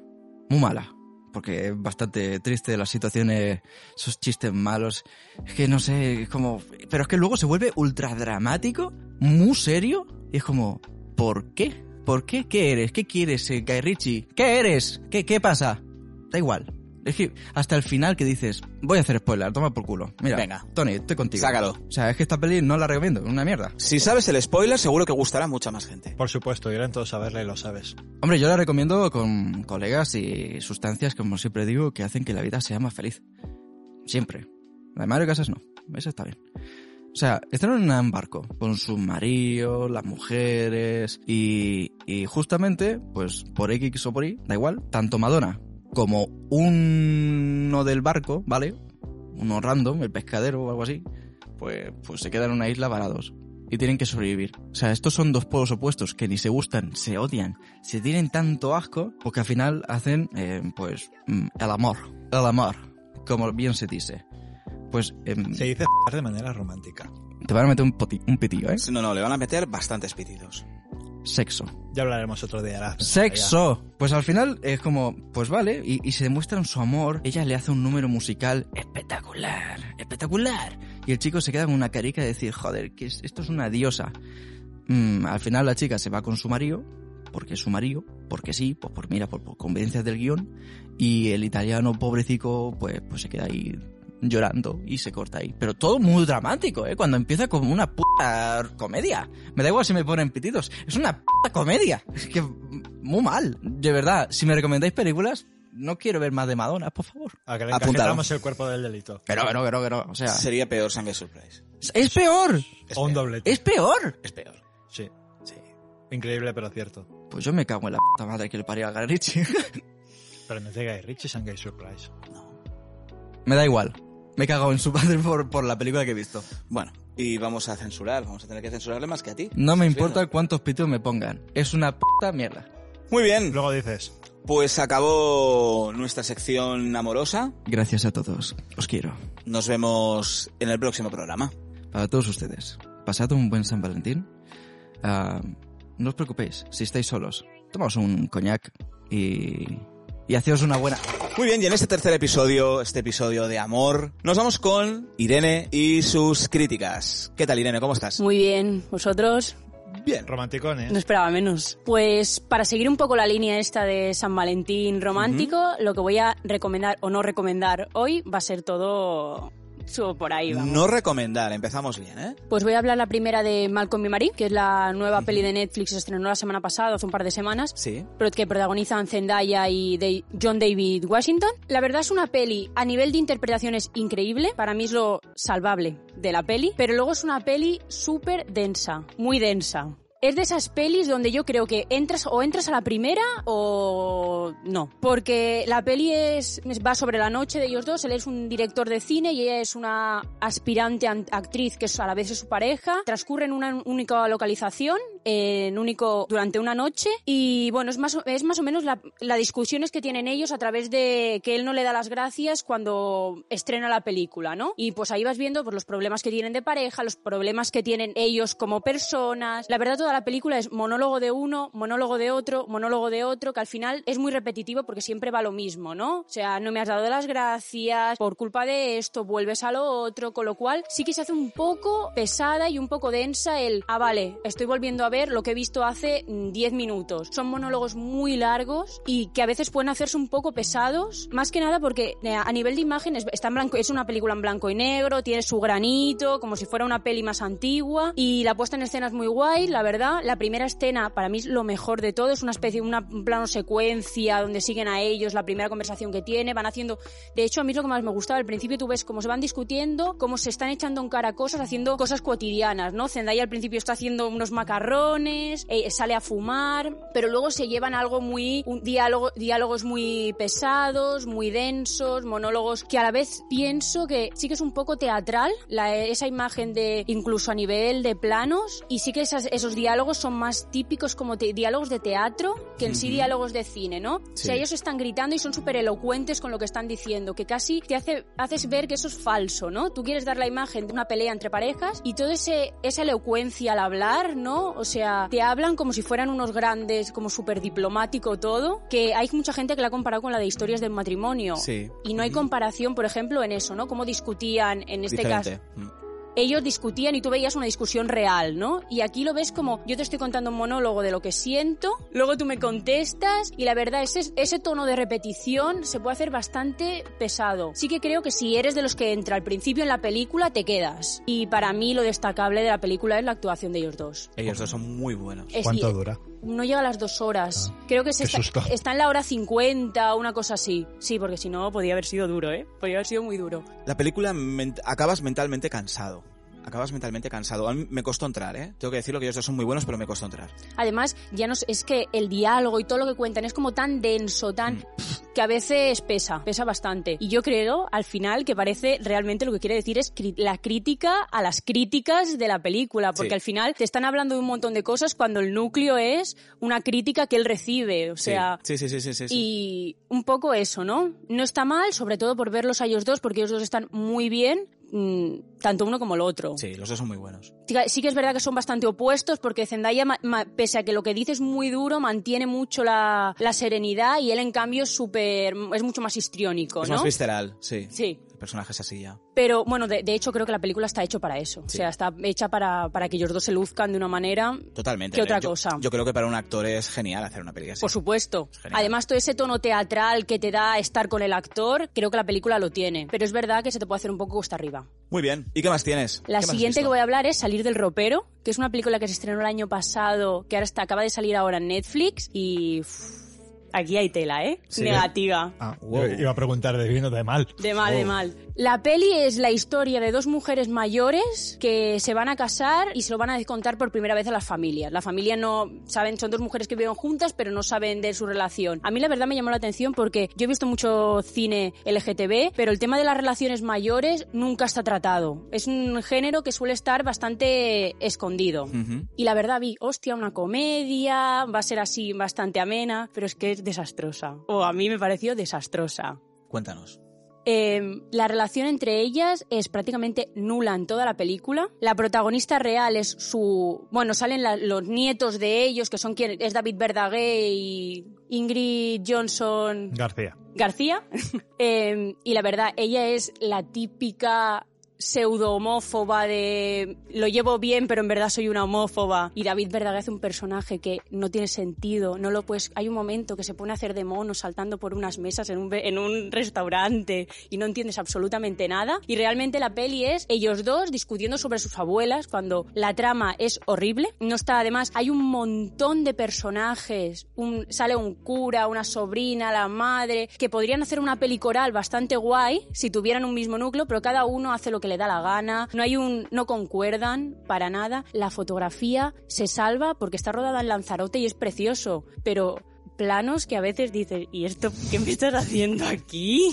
Muy mala. Porque es bastante triste las situaciones, esos chistes malos. Es que no sé, es como... Pero es que luego se vuelve ultra dramático, muy serio. Y es como, ¿por qué? ¿Por qué? ¿Qué eres? ¿Qué quieres, eh, Guy Ritchie? ¿Qué eres? ¿Qué, ¿Qué pasa? Da igual. Es que hasta el final que dices, voy a hacer spoiler, toma por culo. Mira, Venga. Tony, estoy contigo. Sácalo. O sea, es que esta peli no la recomiendo, es una mierda. Si sabes el spoiler, seguro que gustará a mucha más gente. Por supuesto, irán todos a verla y lo sabes. Hombre, yo la recomiendo con colegas y sustancias, como siempre digo, que hacen que la vida sea más feliz. Siempre. La de Mario Casas no. Esa está bien. O sea, están en un barco con su marido, las mujeres y, y justamente, pues por X o por Y, da igual, tanto Madonna como uno del barco, ¿vale? Uno random, el pescadero o algo así, pues, pues se quedan en una isla varados. y tienen que sobrevivir. O sea, estos son dos polos opuestos que ni se gustan, se odian, se tienen tanto asco, porque al final hacen, eh, pues, mm, el amor. El amor, como bien se dice. Pues em, Se dice de manera romántica. te van a meter un, poti- un pitillo, ¿eh? No, no, le van a meter bastantes pitidos. Sexo. Ya hablaremos otro día. la- ¡Sexo! Pues al final es como, pues vale, y, y se demuestran su amor. Ella le hace un número musical espectacular, espectacular. Y el chico se queda con una carica de decir, joder, que es- esto es una diosa. Mm, al final la chica se va con su marido, porque es su marido, porque sí, pues por mira, por, por conveniencias del guion. Y el italiano pobrecico, pues, pues se queda ahí llorando y se corta ahí. Pero todo muy dramático, ¿eh? Cuando empieza como una puta comedia. Me da igual si me ponen pitidos. Es una puta comedia. Es que muy mal. De verdad, si me recomendáis películas, no quiero ver más de Madonna, por favor. A que le encajetamos el cuerpo del delito. Pero, pero, pero, pero, o sea, Sería peor Sangre Surprise. es peor. Es o un peor. doblete. Es peor. Es peor. Sí. Sí. Increíble, pero cierto. Pues yo me cago en la puta madre que le parió a Guy Ritchie. Pero no es de Guy Ritchie, Gay Surprise. No. me da igual. Me he cagado en su padre por, por la película que he visto. Bueno, y vamos a censurar, vamos a tener que censurarle más que a ti. No me ¿Estás importa viendo? cuántos pitidos me pongan. Es una puta mierda. Muy bien, Luego dices, pues acabó nuestra sección amorosa. Gracias a todos. Os quiero. Nos vemos en el próximo programa. Para todos ustedes. Pasad un buen San Valentín. Ah, no os preocupéis, si estáis solos. Tomaos un coñac y... Y haceos una buena... Muy bien, y en este tercer episodio, este episodio de amor, nos vamos con Irene y sus críticas. ¿Qué tal, Irene? ¿Cómo estás? Muy bien, vosotros. bien. romanticones. No esperaba menos. Pues para seguir un poco la línea esta de San Valentín romántico, lo que voy a recomendar o no recomendar hoy va a ser todo su- por ahí, vamos. No recomendar, empezamos bien, ¿eh? Pues voy a hablar la primera de Malcolm y Marie, que es la nueva peli de Netflix, se estrenó la semana pasada, hace un par de semanas. Sí. pero que protagonizan Zendaya y de John David Washington. La verdad es una peli a nivel de interpretación es increíble, para mí es lo salvable de la peli, pero luego es una peli súper densa, muy densa. Es de esas pelis donde yo creo que entras o entras a la primera o no. Porque la peli es, va sobre la noche de ellos dos. Él es un director de cine y ella es una aspirante an- actriz que es a la vez es su pareja. Transcurre en una única localización, en único durante una noche. Y bueno, es más, es más o menos la, la discusiones que tienen ellos a través de que él no le da las gracias cuando estrena la película, ¿no? Y pues ahí vas viendo pues, los problemas que tienen de pareja, los problemas que tienen ellos como personas. La verdad, toda la película es monólogo de uno, monólogo de otro, monólogo de otro, que al final es muy repetitivo porque siempre va lo mismo, ¿no? O sea, no me has dado las gracias, por culpa de esto, vuelves a lo otro, con lo cual sí que se hace un poco pesada y un poco densa el, ah, vale, estoy volviendo a ver lo que he visto hace mm, 10 minutos. Son monólogos muy largos y que a veces pueden hacerse un poco pesados, más que nada porque eh, a nivel de imagen es, está en blanco, es una película en blanco y negro, tiene su granito, como si fuera una peli más antigua y la puesta en escena es muy guay, la verdad. La primera escena para mí es lo mejor de todo, es una especie, una, un plano secuencia donde siguen a ellos, la primera conversación que tiene, van haciendo, de hecho a mí es lo que más me gustaba, al principio tú ves cómo se van discutiendo, cómo se están echando en cara cosas, haciendo cosas cotidianas, ¿no? Zendaya al principio está haciendo unos macarrones, eh, sale a fumar, pero luego se llevan algo muy, un diálogo, diálogos muy pesados, muy densos, monólogos que a la vez pienso que sí que es un poco teatral, la, esa imagen de incluso a nivel de planos, y sí que esas- esos diálogos son más típicos como te- diálogos de teatro que en sí Ujú. diálogos de cine, ¿no? O sea, Sí. ellos están gritando y son súper elocuentes con lo que están diciendo, que casi te hace, haces ver que eso es falso, ¿no? Tú quieres dar la imagen de una pelea entre parejas y toda esa elocuencia al hablar, ¿no? O sea, te hablan como si fueran unos grandes, como súper diplomático todo, que hay mucha gente que la ha comparado con la de historias del matrimonio. Sí. Y no hay comparación, por ejemplo, en eso, ¿no? Cómo discutían en este caso Diferente. Mm. Ellos discutían y tú veías una discusión real, ¿no? Y aquí lo ves como yo te estoy contando un monólogo de lo que siento, luego tú me contestas y la verdad ese, ese tono de repetición se puede hacer bastante pesado. Sí que creo que si eres de los que entra al principio en la película te quedas. Y para mí lo destacable de la película es la actuación de ellos dos. Ellos dos son muy buenos. Es- ¿Cuánto y- dura? No llega a las dos horas. Creo que se está, en la hora 50 una cosa así. Sí, porque si no podía haber sido duro, ¿eh? Podría haber sido muy duro. La película ment- acabas mentalmente cansado. Acabas mentalmente cansado. A mí me costó entrar, ¿eh? Tengo que decirlo que ellos dos son muy buenos, pero me costó entrar. Además, ya no es, que el diálogo y todo lo que cuentan es como tan denso, tan... que a veces pesa, pesa bastante. Y yo creo, al final, que parece realmente lo que quiere decir es la crítica a las críticas de la película, porque Sí. al final te están hablando de un montón de cosas cuando el núcleo es una crítica que él recibe, o sea... sí, sí, sí, sí, sí, sí. Y un poco eso, ¿no? No está mal, sobre todo por verlos a ellos dos, porque ellos dos están muy bien, mm, tanto uno como el otro. Sí, los dos son muy buenos. Sí que- es verdad que son bastante opuestos porque Zendaya, pese a que lo que dice es muy duro, mantiene mucho la, la serenidad y él en cambio es súper, es mucho más histriónico, Es ¿no? más visceral, sí. Sí. El personaje es así ya. Pero bueno, de, de hecho creo que la película está hecho para eso. O sea, está hecha para, para que ellos dos se luzcan de una manera, Totalmente. ¿Qué otra Yo- cosa? Yo creo que para un actor es genial hacer una película así. por supuesto. Además, todo ese tono teatral que te da estar con el actor, creo que la película lo tiene. Pero es verdad que se te puede hacer un poco cuesta arriba. Muy bien. ¿Y qué más tienes? La ¿Qué más has siguiente que voy a hablar es Salir del ropero, que es una película que se estrenó el año pasado, que ahora está, acaba de salir ahora en Netflix y aquí hay tela, ¿eh? Sí. Negativa. Ah, Wow. Iba a preguntar de bien o de mal. De mal, de mal. La peli es la historia de dos mujeres mayores que se van a casar y se lo van a contar por primera vez a las familias. La familia no saben, son dos mujeres que viven juntas, pero no saben de su relación. A mí la verdad me llamó la atención porque yo he visto mucho cine LGTB, pero el tema de las relaciones mayores nunca está tratado. Es un género que suele estar bastante escondido. Y la verdad vi, hostia, una comedia, va a ser así bastante amena, pero es que es desastrosa. O a mí me pareció desastrosa. Cuéntanos. Eh, la relación entre ellas es prácticamente nula en toda la película. La protagonista real es su... Bueno, salen la- los nietos de ellos, que son quien es David Verdaguer y Ingrid Johnson García. García. Eh, y la verdad, ella es la típica pseudo homófoba de lo llevo bien pero en verdad soy una homófoba y David Verdaguer hace un personaje que no tiene sentido no lo puedes hay un momento que se pone a hacer de mono saltando por unas mesas en un, en un restaurante y no entiendes absolutamente nada. Y realmente la peli es ellos dos discutiendo sobre sus abuelas cuando la trama es horrible. No está además hay un montón de personajes. Un, sale un cura una sobrina la madre que podrían hacer una peli coral bastante guay si tuvieran un mismo núcleo pero cada uno hace lo que le da la gana no hay un no concuerdan para nada la fotografía se salva porque está rodada en Lanzarote y es precioso pero planos que a veces dices ¿y esto qué me estás haciendo aquí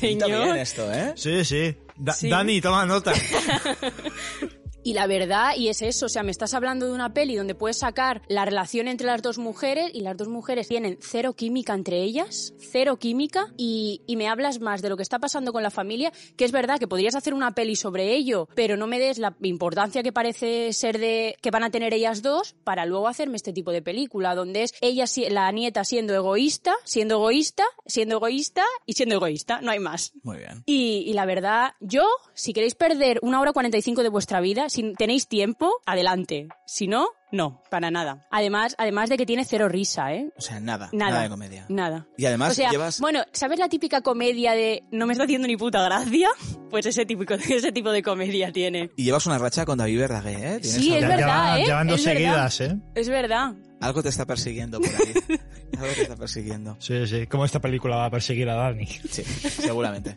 Pinta bien señor? esto, ¿eh? Sí, sí. Da- Sí. Dani, toma nota. Y la verdad, y es eso, o sea, me estás hablando de una peli donde puedes sacar la relación entre las dos mujeres y las dos mujeres tienen cero química entre ellas, cero química, y, y me hablas más de lo que está pasando con la familia, que es verdad que podrías hacer una peli sobre ello, pero no me des la importancia que parece ser de que van a tener ellas dos para luego hacerme este tipo de película, donde es ella, la nieta siendo egoísta, siendo egoísta, siendo egoísta y siendo egoísta, no hay más. Muy bien. Y, y la verdad, yo, si queréis perder una hora 45 de vuestra vida, si tenéis tiempo, adelante. Si no, no, para nada. Además, además de que tiene cero risa, ¿eh? O sea, nada. Nada. Nada de comedia. Nada. Y además o sea, llevas... bueno, ¿sabes la típica comedia de no me está haciendo ni puta gracia? Pues ese típico, ese tipo de comedia tiene. Y llevas una racha con David Verdaguer, ¿eh? Sí, es verdad, ¿eh? llevan dos Es verdad. seguidas, ¿eh? Es verdad. Algo te está persiguiendo por ahí. algo te está persiguiendo. Sí, sí. ¿Cómo esta película va a perseguir a Dani? Sí, seguramente.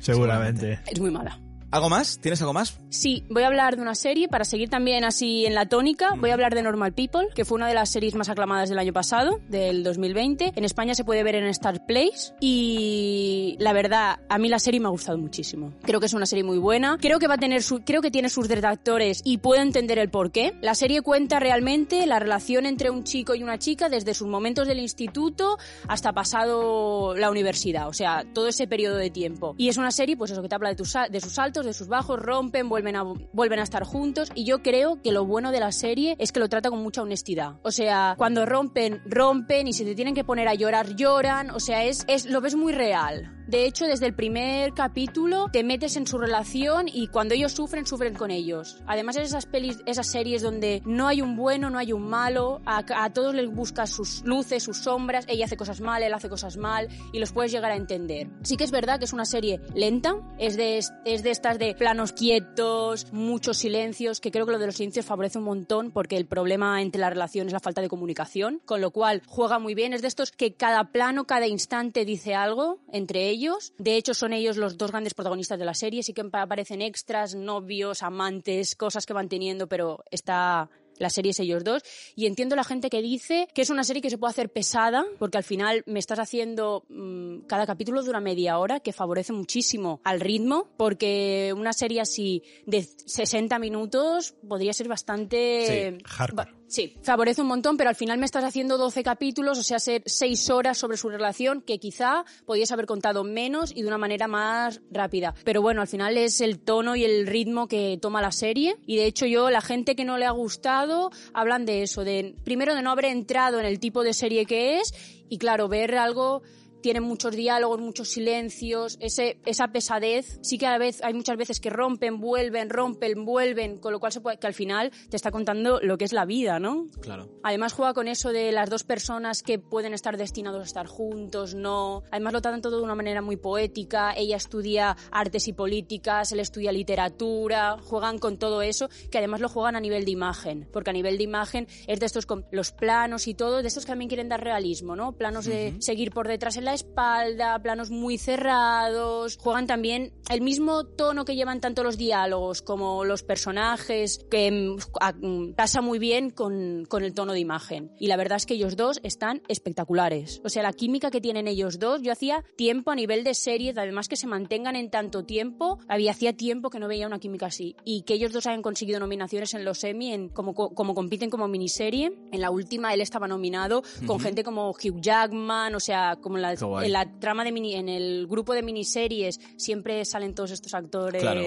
Seguramente. Es muy mala. ¿Algo más? ¿Tienes algo más? Sí, voy a hablar de una serie para seguir también así en la tónica. Voy a hablar de Normal People, que fue una de las series más aclamadas del año pasado, del 2020. En España se puede ver en Star Place y la verdad, a mí la serie me ha gustado muchísimo. Creo que es una serie muy buena. Creo que va a tener su, creo que tiene sus detractores y puedo entender el porqué. La serie cuenta realmente la relación entre un chico y una chica desde sus momentos del instituto hasta pasado la universidad, o sea, todo ese periodo de tiempo. Y es una serie, pues eso, que te habla de, tus, de sus saltos, de sus bajos, rompen, vuelven a, vuelven a estar juntos. Y yo creo que lo bueno de la serie es que lo trata con mucha honestidad. O sea, cuando rompen, rompen y si te tienen que poner a llorar, lloran. O sea, es, es lo ves muy real. De hecho, desde el primer capítulo te metes en su relación y cuando ellos sufren, sufren con ellos. Además, es esas pelis, esas series donde no hay un bueno, no hay un malo, a, a todos les buscas sus luces, sus sombras, ella hace cosas mal, él hace cosas mal y los puedes llegar a entender. Sí que es verdad que es una serie lenta, es de, es de de planos quietos, muchos silencios, que creo que lo de los silencios favorece un montón porque el problema entre la relación es la falta de comunicación, con lo cual juega muy bien, es de estos que cada plano, cada instante dice algo entre ellos. De hecho, son ellos los dos grandes protagonistas de la serie, sí que aparecen extras, novios, amantes, cosas que van teniendo, pero está la serie es ellos dos. Y entiendo la gente que dice que es una serie que se puede hacer pesada, porque al final me estás haciendo, mm, cada capítulo dura media hora, que favorece muchísimo al ritmo, porque una serie así de 60 minutos podría ser bastante... Sí, hardcore. Sí, favorece un montón, pero al final me estás haciendo 12 capítulos, o sea, ser 6 horas sobre su relación, que quizá podías haber contado menos y de una manera más rápida. Pero bueno, al final es el tono y el ritmo que toma la serie. Y de hecho yo, la gente que no le ha gustado, hablan de eso, de primero de no haber entrado en el tipo de serie que es y claro, ver algo tiene muchos diálogos, muchos silencios, ese, esa pesadez. Sí que a la vez hay muchas veces que rompen, vuelven, rompen, vuelven, con lo cual se puede, que al final te está contando lo que es la vida, ¿no? Claro. Además juega con eso de las dos personas que pueden estar destinados a estar juntos, no. Además lo tratan todo de una manera muy poética. Ella estudia artes y políticas, él estudia literatura. Juegan con todo eso, que además lo juegan a nivel de imagen, porque a nivel de imagen es de estos con los planos y todo, de estos que también quieren dar realismo, ¿no? Planos de seguir por detrás en la espalda, planos muy cerrados. Juegan también el mismo tono que llevan tanto los diálogos como los personajes, que mm, mm, casa muy bien con, con el tono de imagen. Y la verdad es que ellos dos están espectaculares. O sea, la química que tienen ellos dos, yo hacía tiempo a nivel de series, además que se mantengan en tanto tiempo, había hacía tiempo que no veía una química así. Y que ellos dos hayan conseguido nominaciones en los Emmy, en, como, co- como compiten como miniserie. En la última él estaba nominado con gente como Hugh Jackman, o sea, como la. En la trama de mini, en el grupo de miniseries siempre salen todos estos actores, Claro.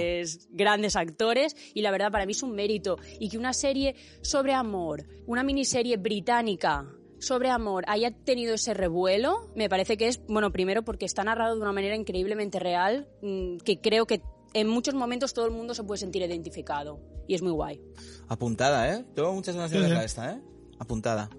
grandes actores, y la verdad para mí es un mérito. Y que una serie sobre amor, una miniserie británica sobre amor haya tenido ese revuelo, me parece que es, bueno, primero porque está narrado de una manera increíblemente real, mm, que creo que en muchos momentos todo el mundo se puede sentir identificado. Y es muy guay. Apuntada, ¿eh? Tengo muchas ganas de verla esta, ¿eh? Apuntada.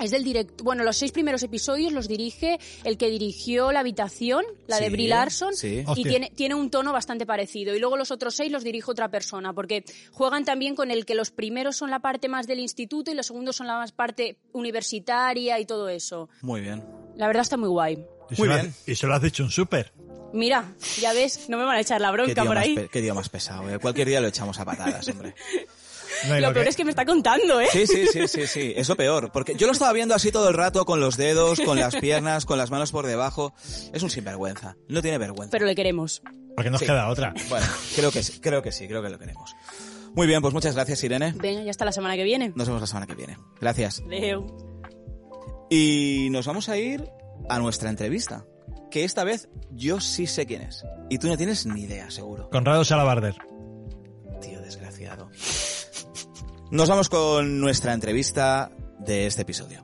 Es del directo. Bueno, los seis primeros episodios los dirige el que dirigió La Habitación, la de Brie Larson, sí. y tiene, tiene un tono bastante parecido. Y luego los otros seis los dirige otra persona, porque juegan también con el que los primeros son la parte más del instituto y los segundos son la más parte universitaria y todo eso. Muy bien. La verdad está muy guay. Y se Muy lo bien. has- y se lo has dicho un súper. Mira, ya ves, no me van a echar la bronca por ahí. qué tío más pesado, ¿eh? Cualquier día lo echamos a patadas, hombre. No, Lo lo peor que- es que me está contando, ¿eh? Sí, sí, sí, sí, sí. Eso peor. Porque yo lo estaba viendo así todo el rato, con los dedos, con las piernas, con las manos por debajo. Es un sinvergüenza. No tiene vergüenza. Pero le queremos. Porque nos Sí. queda otra. Bueno, creo que sí, creo que sí, creo que lo queremos. Muy bien, pues muchas gracias, Irene. Venga, ya hasta la semana que viene. Nos vemos la semana que viene. Gracias. Leo. Y nos vamos a ir a nuestra entrevista. Que esta vez yo sí sé quién es. Y tú no tienes ni idea, seguro. Conrado Salabarder. Tío desgraciado. Nos vamos con nuestra entrevista de este episodio.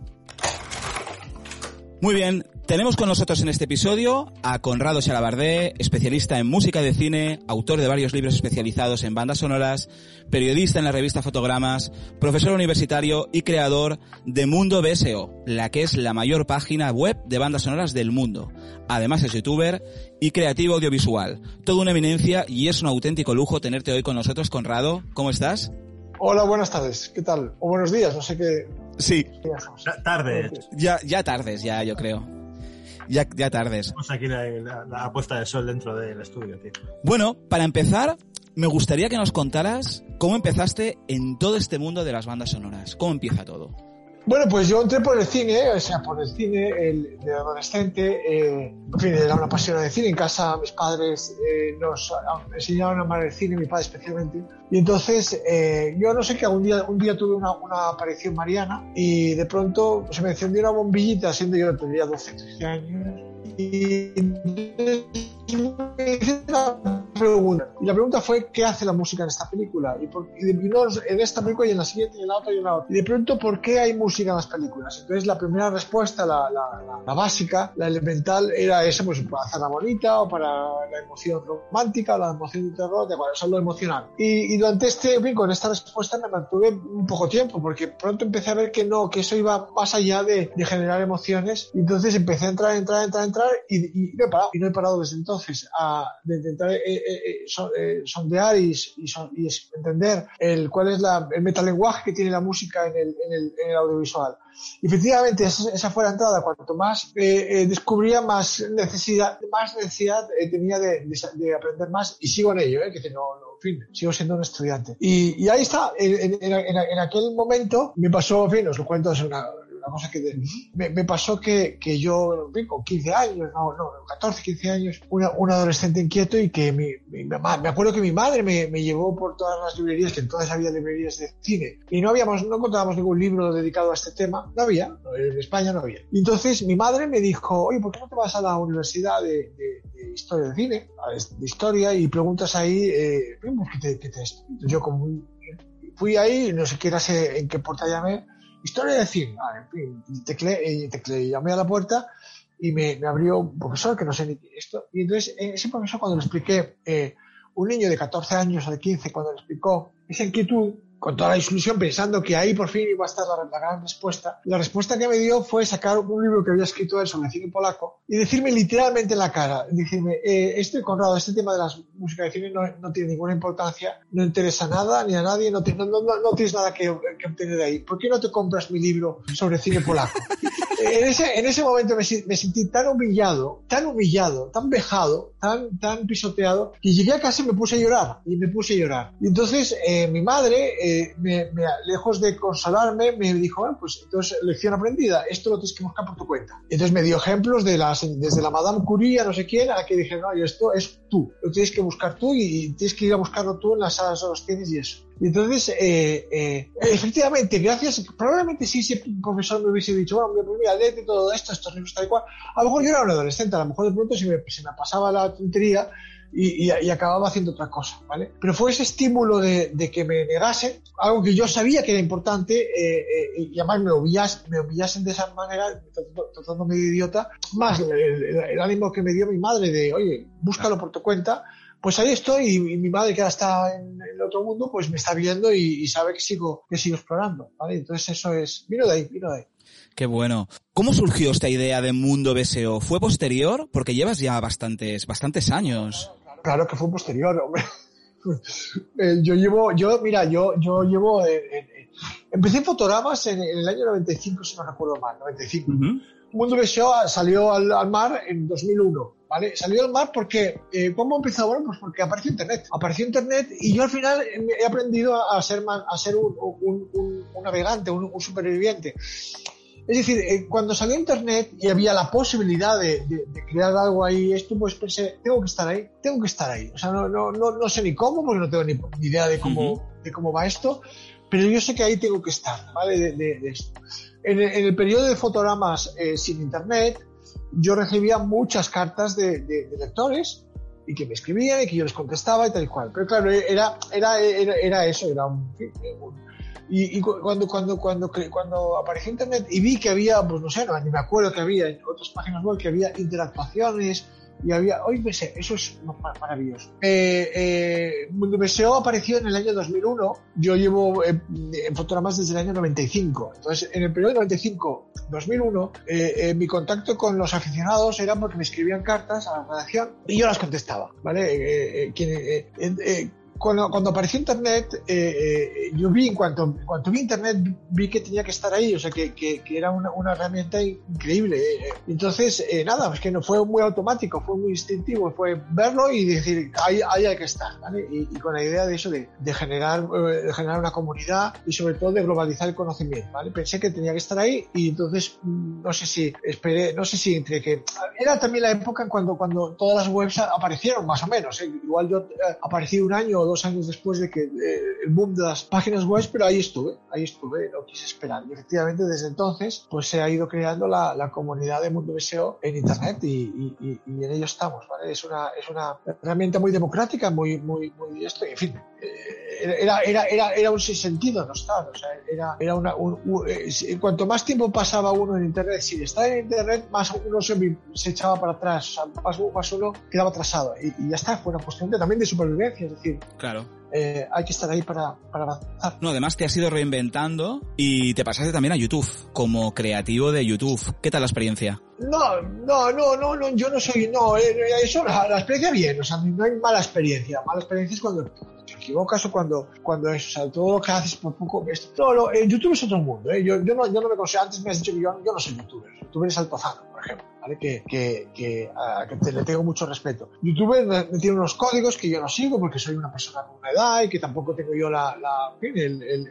Muy bien, tenemos con nosotros en este episodio a Conrado Salabardé, especialista en música de cine, autor de varios libros especializados en bandas sonoras, periodista en la revista Fotogramas, profesor universitario y creador de Mundo BSO, la que es la mayor página web de bandas sonoras del mundo. Además es youtuber y creativo audiovisual. Toda una eminencia y es un auténtico lujo tenerte hoy con nosotros, Conrado. ¿Cómo estás? Hola, buenas tardes. ¿Qué tal? O buenos días, no sé qué Sí, días son. Ta- Tarde. ya, ya tardes, ya yo creo. Ya, ya tardes. Tenemos aquí la, la- la puesta de sol dentro del estudio, tío. Bueno, para empezar, me gustaría que nos contaras cómo empezaste en todo este mundo de las bandas sonoras. ¿Cómo empieza todo? Bueno, pues yo entré por el cine, o sea, por el cine el, de adolescente. eh, en fin, era una pasión de cine. En casa mis padres eh, nos enseñaron a amar el cine, mi padre especialmente. Y entonces, eh, yo no sé qué, un día, un día tuve una, una aparición mariana y de pronto se me encendió una bombillita, siendo yo tendría 12, 13 años. Y entonces Y la pregunta fue, ¿qué hace la música en esta película? Y, por- y en esta película y en la siguiente y en la otra y en la otra. Y de pronto, ¿por qué hay música en las películas? Entonces, la primera respuesta, la, la- la- la básica, la elemental, era esa, pues para hacerla bonita o para la emoción romántica o la emoción de terror, de acuerdo, eso es lo emocional. Y, y durante este, bien, con esta respuesta me mantuve un poco tiempo, porque pronto empecé a ver que no, que eso iba más allá de, de generar emociones. Y entonces empecé a entrar, entrar, entrar, entrar y, y no he parado. Y no he parado desde entonces a, de intentar eh, eh, so- sondear y, y y entender el, cuál es la, el metalenguaje que tiene la música en el, en el, en el audiovisual. Y efectivamente, esa, esa fue la entrada. Cuanto más eh, eh, descubría, más necesidad, más necesidad tenía de, de de aprender más y sigo en ello. Que no, no, fin, sigo siendo un estudiante. Y, y ahí está, en, en, en, en aquel momento me pasó, en fin, os lo cuento, es una, una cosa que de- me, me pasó que, que yo, con 15 años, no, no, 14, 15 años, una, un adolescente inquieto y que mi, mi mamá, me acuerdo que mi madre me, me llevó por todas las librerías, que entonces había librerías de cine, y no habíamos, no encontrábamos ningún libro dedicado a este tema, no había, no, en España no había. Y entonces mi madre me dijo, oye, ¿por qué no te vas a la universidad de, de- de historia del cine, de historia, y preguntas ahí, eh, ¿qué te, qué te yo como fui ahí, no siquiera sé en qué puerta llamé, historia del cine, ah, en fin, y teclé, llamé a la puerta y me, me abrió un profesor que no sé ni esto, y entonces eh, ese profesor cuando le expliqué, eh, un niño de 14 años o de 15, cuando le explicó esa inquietud, con toda la ilusión, pensando que ahí por fin iba a estar la, la gran respuesta, la respuesta que me dio fue sacar un libro que había escrito él sobre cine polaco y decirme literalmente en la cara, decirme, eh, este Conrado, este tema de las músicas de cine no, no tiene ninguna importancia, no interesa nada ni a nadie, no, ti- no, no, tienes nada que, que obtener de ahí. ¿Por qué no te compras mi libro sobre cine polaco? en, ese, en ese momento me, me sentí tan humillado, tan humillado, tan vejado, tan, tan pisoteado, que llegué a casa y me puse a llorar, y me puse a llorar. Y entonces eh, mi madre, eh, me- me- lejos de consolarme, me dijo, bueno, pues entonces lección aprendida, esto lo tienes que buscar por tu cuenta. Entonces me dio ejemplos de las, desde la Madame Curie a no sé quién, a la que dije, no, esto es tú, lo tienes que buscar tú y, y tienes que ir a buscarlo tú en las salas de los tienes y eso. Y entonces, eh, eh, efectivamente, gracias, probablemente si ese profesor me hubiese dicho, bueno, pues mira, léete todo esto, estos libros tal cual, a lo mejor yo era un adolescente, a lo mejor de pronto se me, se me pasaba la tontería y, acababa haciendo otra cosa, ¿vale? Pero fue ese estímulo de, que me negasen, algo que yo sabía que era importante, eh, eh, y además me, humillas, me humillasen de esa manera, tratándome de idiota, más el, ánimo que me dio mi madre de, oye, búscalo por tu cuenta, pues ahí estoy y, mi madre que ahora está en, el otro mundo, pues me está viendo y, y sabe que sigo, que sigo explorando, ¿vale? Entonces eso es, vino de ahí, vino de ahí. Qué bueno. ¿Cómo surgió esta idea de Mundo BSO? ¿Fue posterior? Porque llevas ya bastantes, bastantes años. Claro que fue posterior, hombre. Eh, yo llevo, yo, mira, yo, yo llevo, eh, eh, eh, empecé en fotogramas en, en el año 95, si no recuerdo mal, 95. Mundo BSO salió al, al mar en 2001, ¿vale? Salió al mar porque, eh, ¿cómo empezó? Bueno, pues porque apareció Internet. Apareció Internet y yo al final he aprendido a ser, a ser un, un, un- un navegante, un superviviente. Es decir, eh, cuando salió Internet y había la posibilidad de, de- de crear algo ahí, esto pues pensé, tengo que estar ahí, tengo que estar ahí. O sea, no, no, no, no sé ni cómo, porque no tengo ni, ni idea de cómo, de cómo va esto, pero yo sé que ahí tengo que estar, ¿vale? De, de- esto. En el, en el periodo de fotogramas eh, sin Internet, yo recibía muchas cartas de, lectores y que me escribían y que yo les contestaba y tal y cual. Pero claro, era, era, era, era eso, era un, un- y, y cu- cuando, cuando, cuando, cuando apareció Internet y vi que había, pues no sé, no, ni me acuerdo que había en otras páginas web, que había interactuaciones y había, hoy me sé, eso es ma- maravilloso. Eh, eh, Mundo BSO apareció en el año 2001, yo llevo eh, en fotogramas desde el año 95, entonces en el periodo 95-2001 eh, eh, mi contacto con los aficionados era porque me escribían cartas a la redacción y yo las contestaba, ¿vale? Eh, eh, quien, cuando, cuando apareció Internet, eh, eh, yo vi, en cuanto, en cuanto vi Internet, vi que tenía que estar ahí, o sea, que, que, que era una, una herramienta increíble. Entonces, eh, nada, es que no fue muy automático, fue muy instintivo, fue verlo y decir, ahí, ahí hay que estar, ¿vale? Y, y con la idea de eso, de, de generar, eh, de generar una comunidad y sobre todo de globalizar el conocimiento, ¿vale? Pensé que tenía que estar ahí y entonces, mm, no sé si, esperé, no sé si entre que... Era también la época en cuando, cuando todas las webs aparecieron, más o menos, ¿eh? Igual yo eh, aparecí un año o dos años después de que eh, el boom de las páginas web, pero ahí estuve, ahí estuve, no quise esperar. Y efectivamente desde entonces pues se ha ido creando la, la comunidad de Mundo BSO en Internet y, y- y- en ello estamos, ¿vale? Es una, es una herramienta muy democrática, muy, muy, muy esto, en fin, eh, era, era, era, era un sinsentido no estar, o sea, era, era una, un- un- eh, si- cuanto más tiempo pasaba uno en Internet, sin estar en Internet, más uno se, se echaba para atrás, o sea, más, más uno quedaba atrasado y, y ya está, fue una cuestión de- también de supervivencia, es decir, Claro. eh, hay que estar ahí para, para avanzar. No, además te has ido reinventando y te pasaste también a YouTube como creativo de YouTube. ¿Qué tal la experiencia? No, no, no, no, no, yo no soy, no, eh, eso, la, la experiencia bien, o sea, no hay mala experiencia, mala experiencia es cuando te equivocas o cuando, cuando es, o sea, todo lo que haces por poco, esto, no, lo, eh, YouTube es otro mundo, ¿eh? yo, yo, no, yo no me considero, antes me has dicho que yo, yo no soy youtuber, youtuber es Altozano, por ejemplo, ¿vale? Que, que, que, a, que te, le tengo mucho respeto. YouTube tiene unos códigos que yo no sigo porque soy una persona con una edad y que tampoco tengo yo la, la el, el,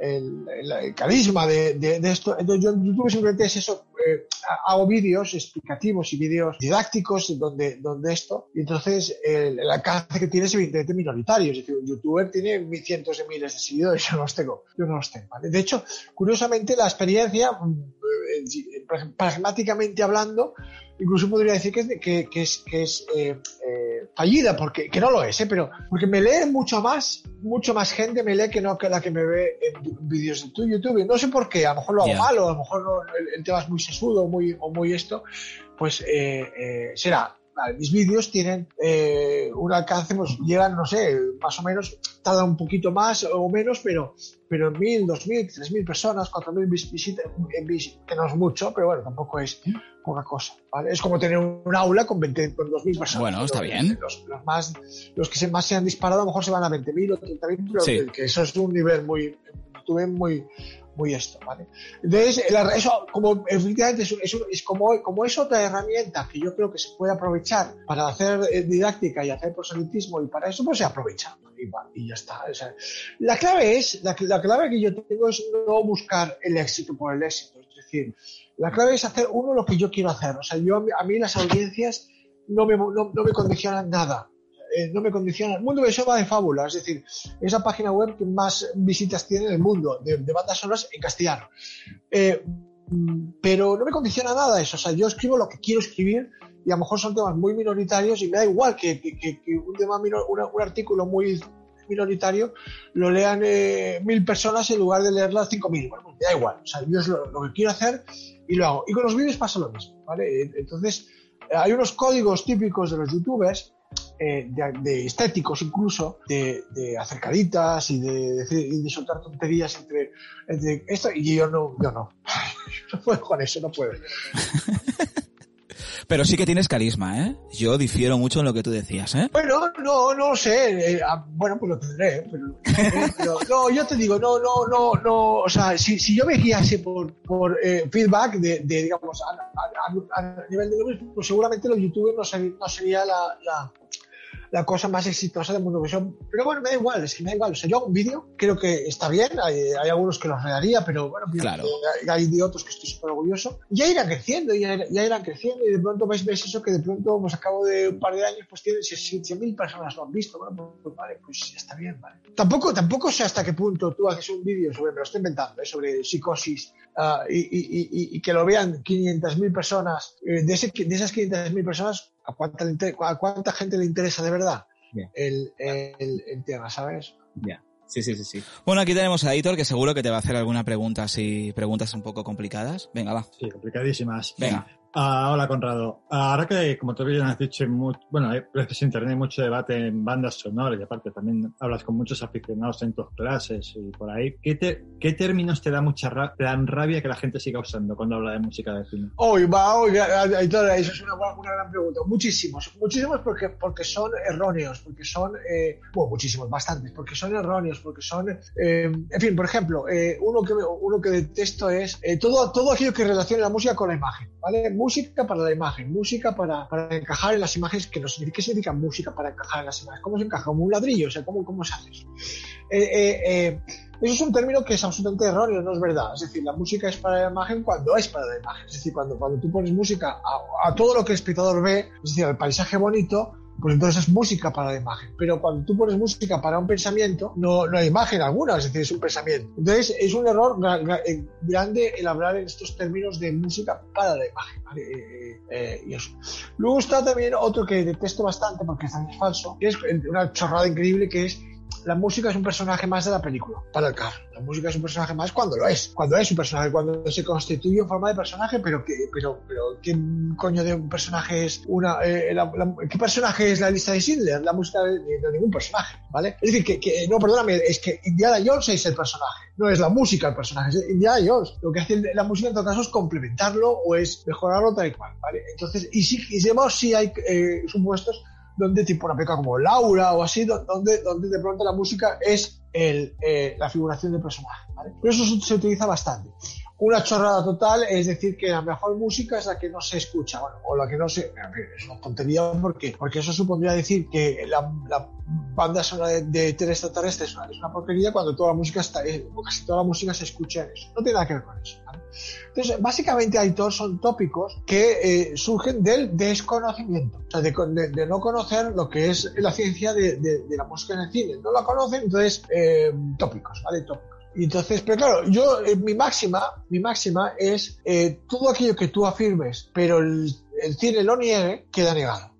el, el, carisma de, de, de esto, entonces yo en YouTube simplemente es eso, eh, hago vídeos explicativos y vídeos didácticos donde, donde esto, y entonces el, alcance que tiene es evidentemente minoritario, es decir, un youtuber tiene mi- cientos de miles de seguidores, yo no los tengo, yo no los tengo. De hecho, curiosamente la experiencia, mm, eh, pragmáticamente hablando, incluso podría decir que es, que, que es, que es eh, eh, fallida, porque que no lo es, ¿eh? pero porque me lee mucho más, mucho más gente me lee que no que la que me ve en vídeos de tu YouTube. No sé por qué, a lo mejor lo hago Ya. mal, o a lo mejor no- el, el tema es muy sesudo o muy, o muy esto, pues eh, eh, será. Vale, mis vídeos tienen eh, un alcance, pues llegan, no sé, más o menos, tarda un poquito más o menos, pero, pero mil, dos mil, tres mil personas, cuatro mil vis- visitas, eh, que no es mucho, pero bueno, tampoco es poca cosa, ¿vale? Es como tener un, aula con 20, con 2.000 personas. Bueno, está Los- bien. Los, los más, los que se más se han disparado a lo mejor se van a 20.000 o 30.000, pero Sí. que eso es un nivel muy, tuve muy, muy esto, ¿vale? Entonces, eso, como efectivamente es, es como, como es otra herramienta que yo creo que se puede aprovechar para hacer eh, didáctica y hacer proselitismo y para eso, pues se aprovecha y, va, y ya está. O sea, la clave es, la, la clave que yo tengo es no buscar el éxito por el éxito, es decir, la clave es hacer uno lo que yo quiero hacer. O sea, yo, a mí las audiencias no me, no, no me condicionan nada. Eh, no me condicionan. El mundo de va de fábula, es decir, es la página web que más visitas tiene en el mundo de, de bandas sonoras en castellano. Eh, mm, pero no me condiciona nada eso. O sea, yo escribo lo que quiero escribir y a lo mejor son temas muy minoritarios y me da igual que, que, un tema minor- un artículo muy minoritario lo lean eh, mil personas en lugar de leerlas cinco mil. Bueno, me da igual. O sea, yo es lo, lo que quiero hacer y lo hago. Y con los vídeos pasa lo mismo, ¿vale? Entonces, hay unos códigos típicos de los youtubers, eh, de, de estéticos incluso, de, de acercaditas y de, y de soltar tonterías entre, entre esto, y yo no, yo no. no puedo con eso, no puedo. Pero sí que tienes carisma, ¿eh? Yo difiero mucho en lo que tú decías, ¿eh? Bueno, no, no sé. eh, ah, bueno, pues lo tendré. ¿eh? Pero, no, yo te digo, no, no, no, no. O sea, si, si yo me guiase por, por eh, feedback de, de, digamos, a, a- a- a nivel de números, pues seguramente los youtubers no, sería, no sería la, la, la cosa más exitosa del mundo. Pero bueno, me da igual, es que me da igual. O sea, yo hago un vídeo, creo que está bien. Hay, hay algunos que los regaría, pero bueno, Claro. hay, hay de otros que estoy súper orgulloso. Ya irán creciendo, ya, ya irán creciendo y de pronto ves, ves eso que de pronto, pues a cabo de un par de años, pues tienen 100.000 personas lo han visto. Bueno, pues, vale, pues ya está bien, vale. Tampoco, tampoco sé hasta qué punto tú haces un vídeo sobre, me lo estoy inventando, ¿eh? sobre psicosis ah, y, y- y- y que lo vean 500.000 personas. eh, de, ese- de esas 500.000 personas, ¿a cuánta, le inter- ¿a cuánta gente le interesa de verdad el, el, el tema, ¿sabes? Ya. Sí, sí, sí, sí. Bueno, aquí tenemos a Hitor, que seguro que te va a hacer alguna pregunta así, preguntas un poco complicadas. Venga, va. Sí, complicadísimas. Venga. Ah, hola, Conrado. Ah, ahora que, como tú bien has dicho, mu- bueno, hay veces en internet hay mucho debate en bandas sonoras y aparte también hablas con muchos aficionados en tus clases y por ahí. ¿Qué, términos te da mucha dan rabia que la gente siga usando cuando habla de música de cine? Hoy va, hoy, eso es una, una gran pregunta. Muchísimos, muchísimos porque, porque son erróneos, porque son, eh, bueno, muchísimos, bastantes, porque son erróneos, porque son, eh, en fin, por ejemplo, eh, uno, que, uno que detesto es eh, todo, todo aquello que relaciona la música con la imagen, ¿vale? Música para la imagen, música para, para encajar en las imágenes, que no significa, ¿qué significa música para encajar en las imágenes? ¿Cómo se encaja? Como un ladrillo, o sea, ¿cómo, cómo se hace eso? Eh, eh, eh, eso es un término que es absolutamente erróneo, no es verdad. Es decir, la música es para la imagen cuando es para la imagen. Es decir, cuando, cuando tú pones música a, a todo lo que el espectador ve, es decir, al paisaje bonito, pues entonces es música para la imagen. Pero cuando tú pones música para un pensamiento, no, no hay imagen alguna, es decir, es un pensamiento. Entonces es un error eh, grande el hablar en estos términos de música para la imagen. ¿vale? Eh, eh, y eso. Luego está también otro que detesto bastante porque también es falso, que es una chorrada increíble, que es la música es un personaje más de la película, para el caso. La música es un personaje más cuando lo es, cuando es un personaje, cuando se constituye en forma de personaje, pero que, pero, pero ¿qué coño de un personaje es una, eh, la- la- ¿qué personaje es la lista de Schindler? La música de, de ningún personaje, ¿vale? Es decir, que, que- no, perdóname, es que Indiana Jones es el personaje, no es la música el personaje, es Indiana Jones. Lo que hace la música en todo caso es complementarlo o es mejorarlo tal y cual, ¿vale? Entonces, y sí, y si hay eh, supuestos donde tipo una película como Laura o así, do- donde, donde de pronto la música es el, eh, la figuración del personaje. ¿vale? Pero eso se utiliza bastante. Una chorrada total es decir que la mejor música es la que no se escucha, bueno, o la que no se... es una tontería porque, porque eso supondría decir que la, la banda sonora de, de Ter Extraterrestre es una, porquería cuando toda la música está, eh, o casi toda la música se escucha en eso. No tiene nada que ver con eso. Entonces, básicamente, Aitor, son tópicos que eh, surgen del desconocimiento, o sea, de, no conocer lo que es la ciencia de la música en el cine. No la conocen, entonces, eh, tópicos, ¿vale? Tópicos. Entonces, pero claro, yo, eh, mi máxima, mi máxima es eh, todo aquello que tú afirmes, pero el, el cine lo niegue, queda negado.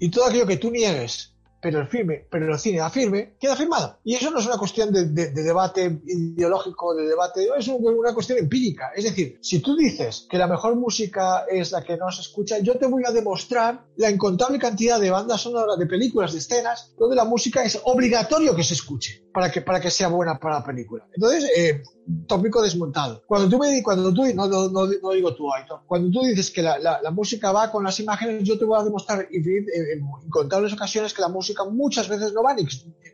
Y todo aquello que tú niegues, pero el firme, pero el cine afirme, queda firmado. Y eso no es una cuestión de, de- de debate ideológico, de debate, es un- una cuestión empírica. Es decir, si tú dices que la mejor música es la que no se escucha, yo te voy a demostrar la incontable cantidad de bandas sonoras, de películas, de escenas, donde la música es obligatorio que se escuche para que, para que sea buena para la película. Entonces, eh, tópico desmontado. Cuando tú me cuando tú, no, no, no, no digo tú, Aitor, cuando tú dices que la, la- la música va con las imágenes, yo te voy a demostrar infinit- en, incontables ocasiones que la música muchas veces no va ni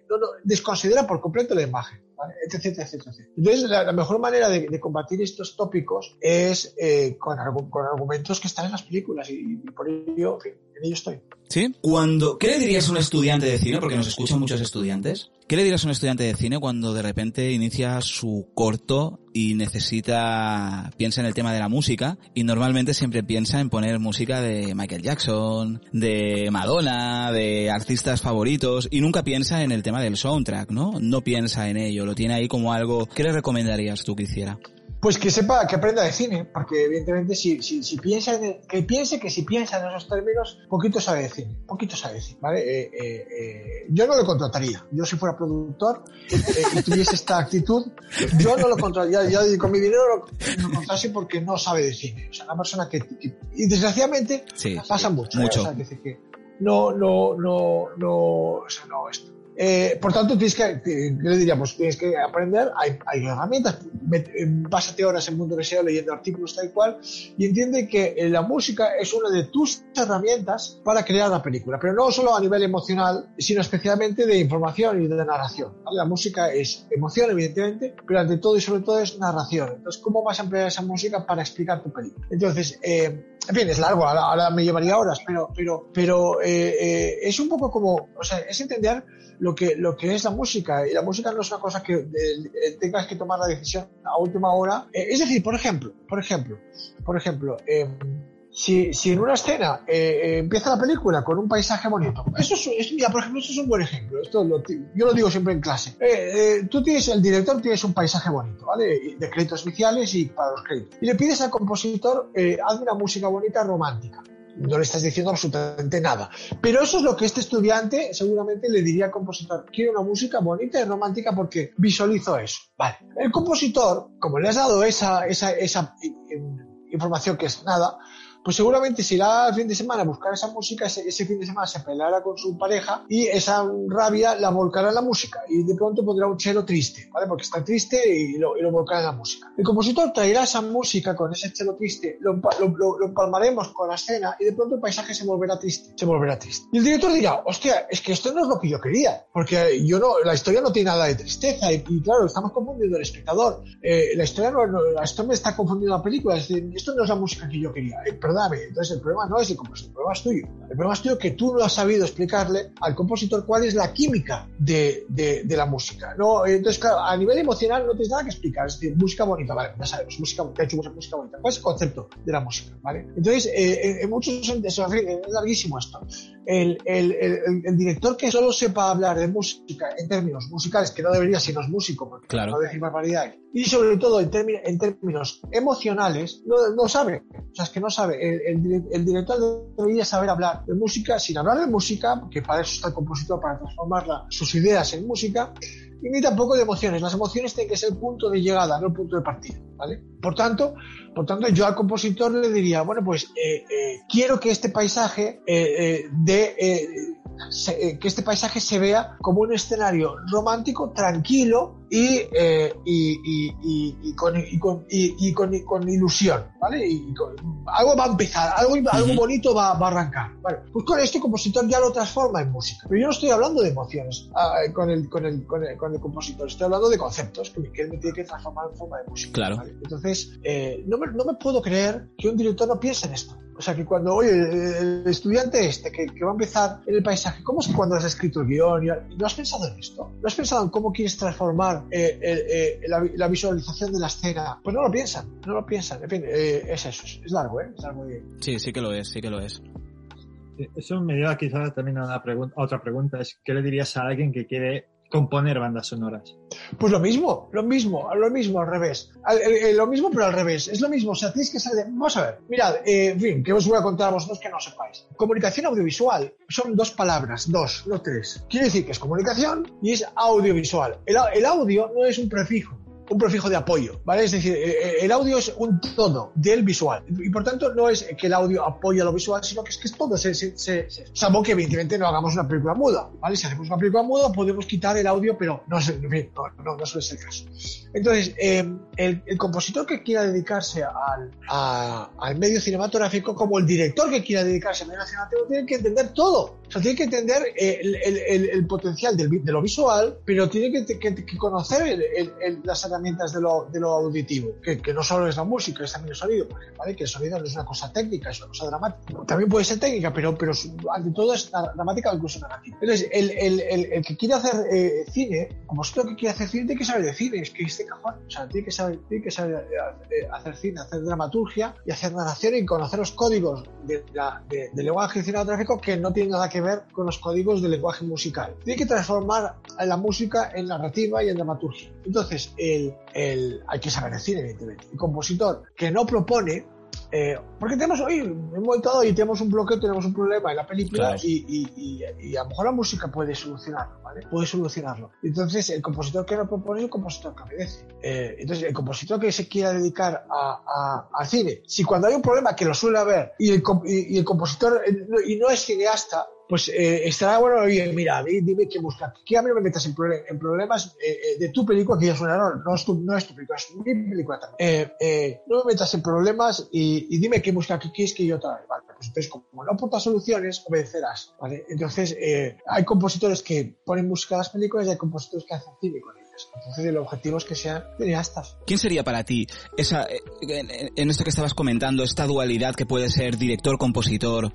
no, no, desconsidera por completo la imagen, ¿vale? etc, etc, etc. Entonces, la, la mejor manera de, de combatir estos tópicos es eh, con, argu- con argumentos que están en las películas y, y por ello, en ello estoy. ¿Sí? Cuando, ¿Qué le dirías a un estudiante de cine? Porque nos escuchan muchos estudiantes. ¿Qué le dirás a un estudiante de cine cuando de repente inicia su corto y necesita, piensa en el tema de la música y normalmente siempre piensa en poner música de Michael Jackson, de Madonna, de artistas favoritos y nunca piensa en el tema del soundtrack, ¿no? No piensa en ello, lo tiene ahí como algo. ¿Qué le recomendarías tú que hiciera? Pues que sepa, que aprenda de cine, porque evidentemente si, si, si piensa en el- que piense que si piensa en esos términos, poquito sabe de cine, poquito sabe de cine, ¿vale? Eh, eh, eh, yo no lo contrataría, yo si fuera productor y tuviese esta actitud, yo no lo contrataría, ya con mi dinero lo, lo contratase porque no sabe de cine, o sea, una persona que, que- y desgraciadamente Sí. pasa mucho, mucho. O sea, que no, no, no, no, o sea, no, esto. Eh, por tanto, tienes que, ¿qué le diríamos? Tienes que aprender, hay, hay herramientas, pásate horas en Mundo Deseo leyendo artículos tal cual, y entiende que eh, la música es una de tus herramientas para crear la película, pero no solo a nivel emocional, sino especialmente de información y de narración. ¿vale? La música es emoción, evidentemente, pero ante todo y sobre todo es narración. Entonces, ¿cómo vas a emplear esa música para explicar tu película? Entonces, eh, en fin, es largo, ahora, me llevaría horas, pero, pero, pero eh, eh, es un poco como, o sea, es entender lo que, lo que es la música. Y la música no es una cosa que eh, tengas que tomar la decisión a última hora. Es decir, por ejemplo, por ejemplo, por ejemplo, eh, si, en una escena eh, eh, empieza la película con un paisaje bonito, eso es, mira, por ejemplo, eso es un buen ejemplo. Esto yo lo digo siempre en clase. Eh, tú tienes, el director tienes un paisaje bonito, ¿vale? De créditos iniciales y para los créditos. Y le pides al compositor, hazme una música bonita romántica. No le estás diciendo absolutamente nada. Pero eso es lo que este estudiante seguramente le diría al compositor. Quiero una música bonita y romántica porque visualizo eso. Vale. El compositor, como le has dado esa, esa, esa información que es nada, pues seguramente se irá al fin de semana a buscar esa música, ese, fin de semana se peleará con su pareja y esa rabia la volcará en la música y de pronto pondrá un chelo triste, ¿vale? Porque está triste y lo, y lo volcará en la música. El compositor traerá esa música con ese chelo triste, lo, lo, lo- empalmaremos con la escena y de pronto el paisaje se volverá triste, se volverá triste. Y el director dirá, hostia, es que esto no es lo que yo quería, porque yo no, la historia no tiene nada de tristeza y, y claro, estamos confundiendo al espectador. Eh, la historia no, no- esto me está confundiendo la película, es decir, esto no es la música que yo quería. Eh, entonces el problema no es el compositor, el problema es tuyo. El problema es tuyo que tú no has sabido explicarle al compositor cuál es la química de, de, de la música. No, entonces, claro, a nivel emocional no tienes nada que explicar, es decir, música bonita, vale, ya sabemos, música bonita, he hecho música bonita. ¿Cuál es el concepto de la música? ¿vale? Entonces, eh, en, en muchos es larguísimo esto. El, el, el, el director que solo sepa hablar de música en términos musicales, que no debería si no es músico, porque Claro. no decir barbaridades, y sobre todo en, términos en términos emocionales, no, no sabe. O sea, es que no sabe. el, director debería saber hablar de música sin hablar de música, porque para eso está el compositor, para transformar sus ideas en música, ni tampoco de emociones. Las emociones tienen que ser el punto de llegada, no el punto de partida, ¿vale? Por tanto, por tanto yo al compositor le diría, bueno, pues eh, eh, quiero que este paisaje eh, de se, que este paisaje se vea como un escenario romántico, tranquilo y, eh, y, y, y con, con, con, con, ilusión, ¿vale? Y algo va a empezar, algo, algo bonito va, va, a arrancar. Vale, pues con este compositor ya lo transforma en música. Pero yo no estoy hablando de emociones ah, con, el, con, el, con, el, con, el, compositor, estoy hablando de conceptos que, él me tiene que transformar en forma de música. Claro. ¿vale? Entonces, eh, no, me, no me puedo creer que un director no piense en esto. O sea, que cuando, oye, el estudiante este que, que, va a empezar en el paisaje, ¿cómo es que cuando has escrito el guion? ¿No has pensado en esto? ¿No has pensado en cómo quieres transformar eh, eh, la, la, visualización de la escena? Pues no lo piensan, no lo piensan. En fin, eh, es eso, es largo, ¿eh? Es largo de... Sí, sí que lo es, sí que lo es. Eso me lleva quizás también a, una pregunta, a otra pregunta, es ¿qué le dirías a alguien que quiere componer bandas sonoras? Pues lo mismo, lo mismo, lo mismo al revés. Al, eh, lo mismo, pero al revés. Es lo mismo. O sea, tienes que saber. Vamos a ver. Mirad, eh, en fin, que os voy a contar a vosotros que no sepáis. Comunicación audiovisual son dos palabras, dos, no tres. Quiere decir que es comunicación y es audiovisual. El audio no es un prefijo un prefijo de apoyo, ¿vale? Es decir, el audio es un todo del visual y por tanto no es que el audio apoya lo visual, sino que es que es todo, se, se, se, salvo que evidentemente no hagamos una película muda, ¿vale? Si hacemos una película muda podemos quitar el audio, pero no, es, no, no, no suele ser el caso. Entonces, eh, el, el, compositor que quiera dedicarse al, a, al medio cinematográfico, como el director que quiera dedicarse al medio cinematográfico, tiene que entender todo. O sea, tiene que entender el, el, el potencial del, de lo visual, pero tiene que, que, que conocer las herramientas de lo, de lo auditivo, que, que, no solo es la música, es también el sonido, ¿vale? Que el sonido no es una cosa técnica, es una cosa dramática. También puede ser técnica, pero, pero ante todo es dramática o incluso narrativa. Entonces, el, el, el, el que quiere hacer eh, cine, como vosotros que quiere hacer cine, tiene que saber de cine, es que este cajón, o sea, tiene que saber, tiene que saber eh, hacer cine, hacer dramaturgia y hacer narración y conocer los códigos de la, de, del lenguaje cinematográfico que no tienen nada que ver con los códigos del lenguaje musical. Tiene que transformar la música en narrativa y en dramaturgia. Entonces, el, el, hay que saber decir, evidentemente. El compositor que no propone, eh, porque tenemos hoy, hemos todo y tenemos un bloqueo, tenemos un problema en la película claro. y, y, y, y, a lo mejor la música puede solucionarlo, ¿vale? Puede solucionarlo. Entonces, el compositor que no propone es el compositor que obedece. Eh, entonces, el compositor que se quiera dedicar a, a, al cine, si cuando hay un problema que lo suele haber y el, y, el compositor y no es cineasta, pues eh, estará bueno, oye, mira, dime qué buscar. Que a mí no me metas en, problem en problemas eh, de tu película, que ya es un error, no es tu, no es tu película, es mi película también. Eh, no me metas en problemas y, y dime qué buscar, qué quieres que yo traiga. Vale, pues entonces, como no aportas soluciones, obedecerás. ¿vale? Entonces, hay compositores que ponen música a las películas y hay compositores que hacen cine con ellas. Entonces, el objetivo es que sean cineastas. ¿Quién sería para ti esa, en esto que estabas comentando, esta dualidad que puede ser director-compositor?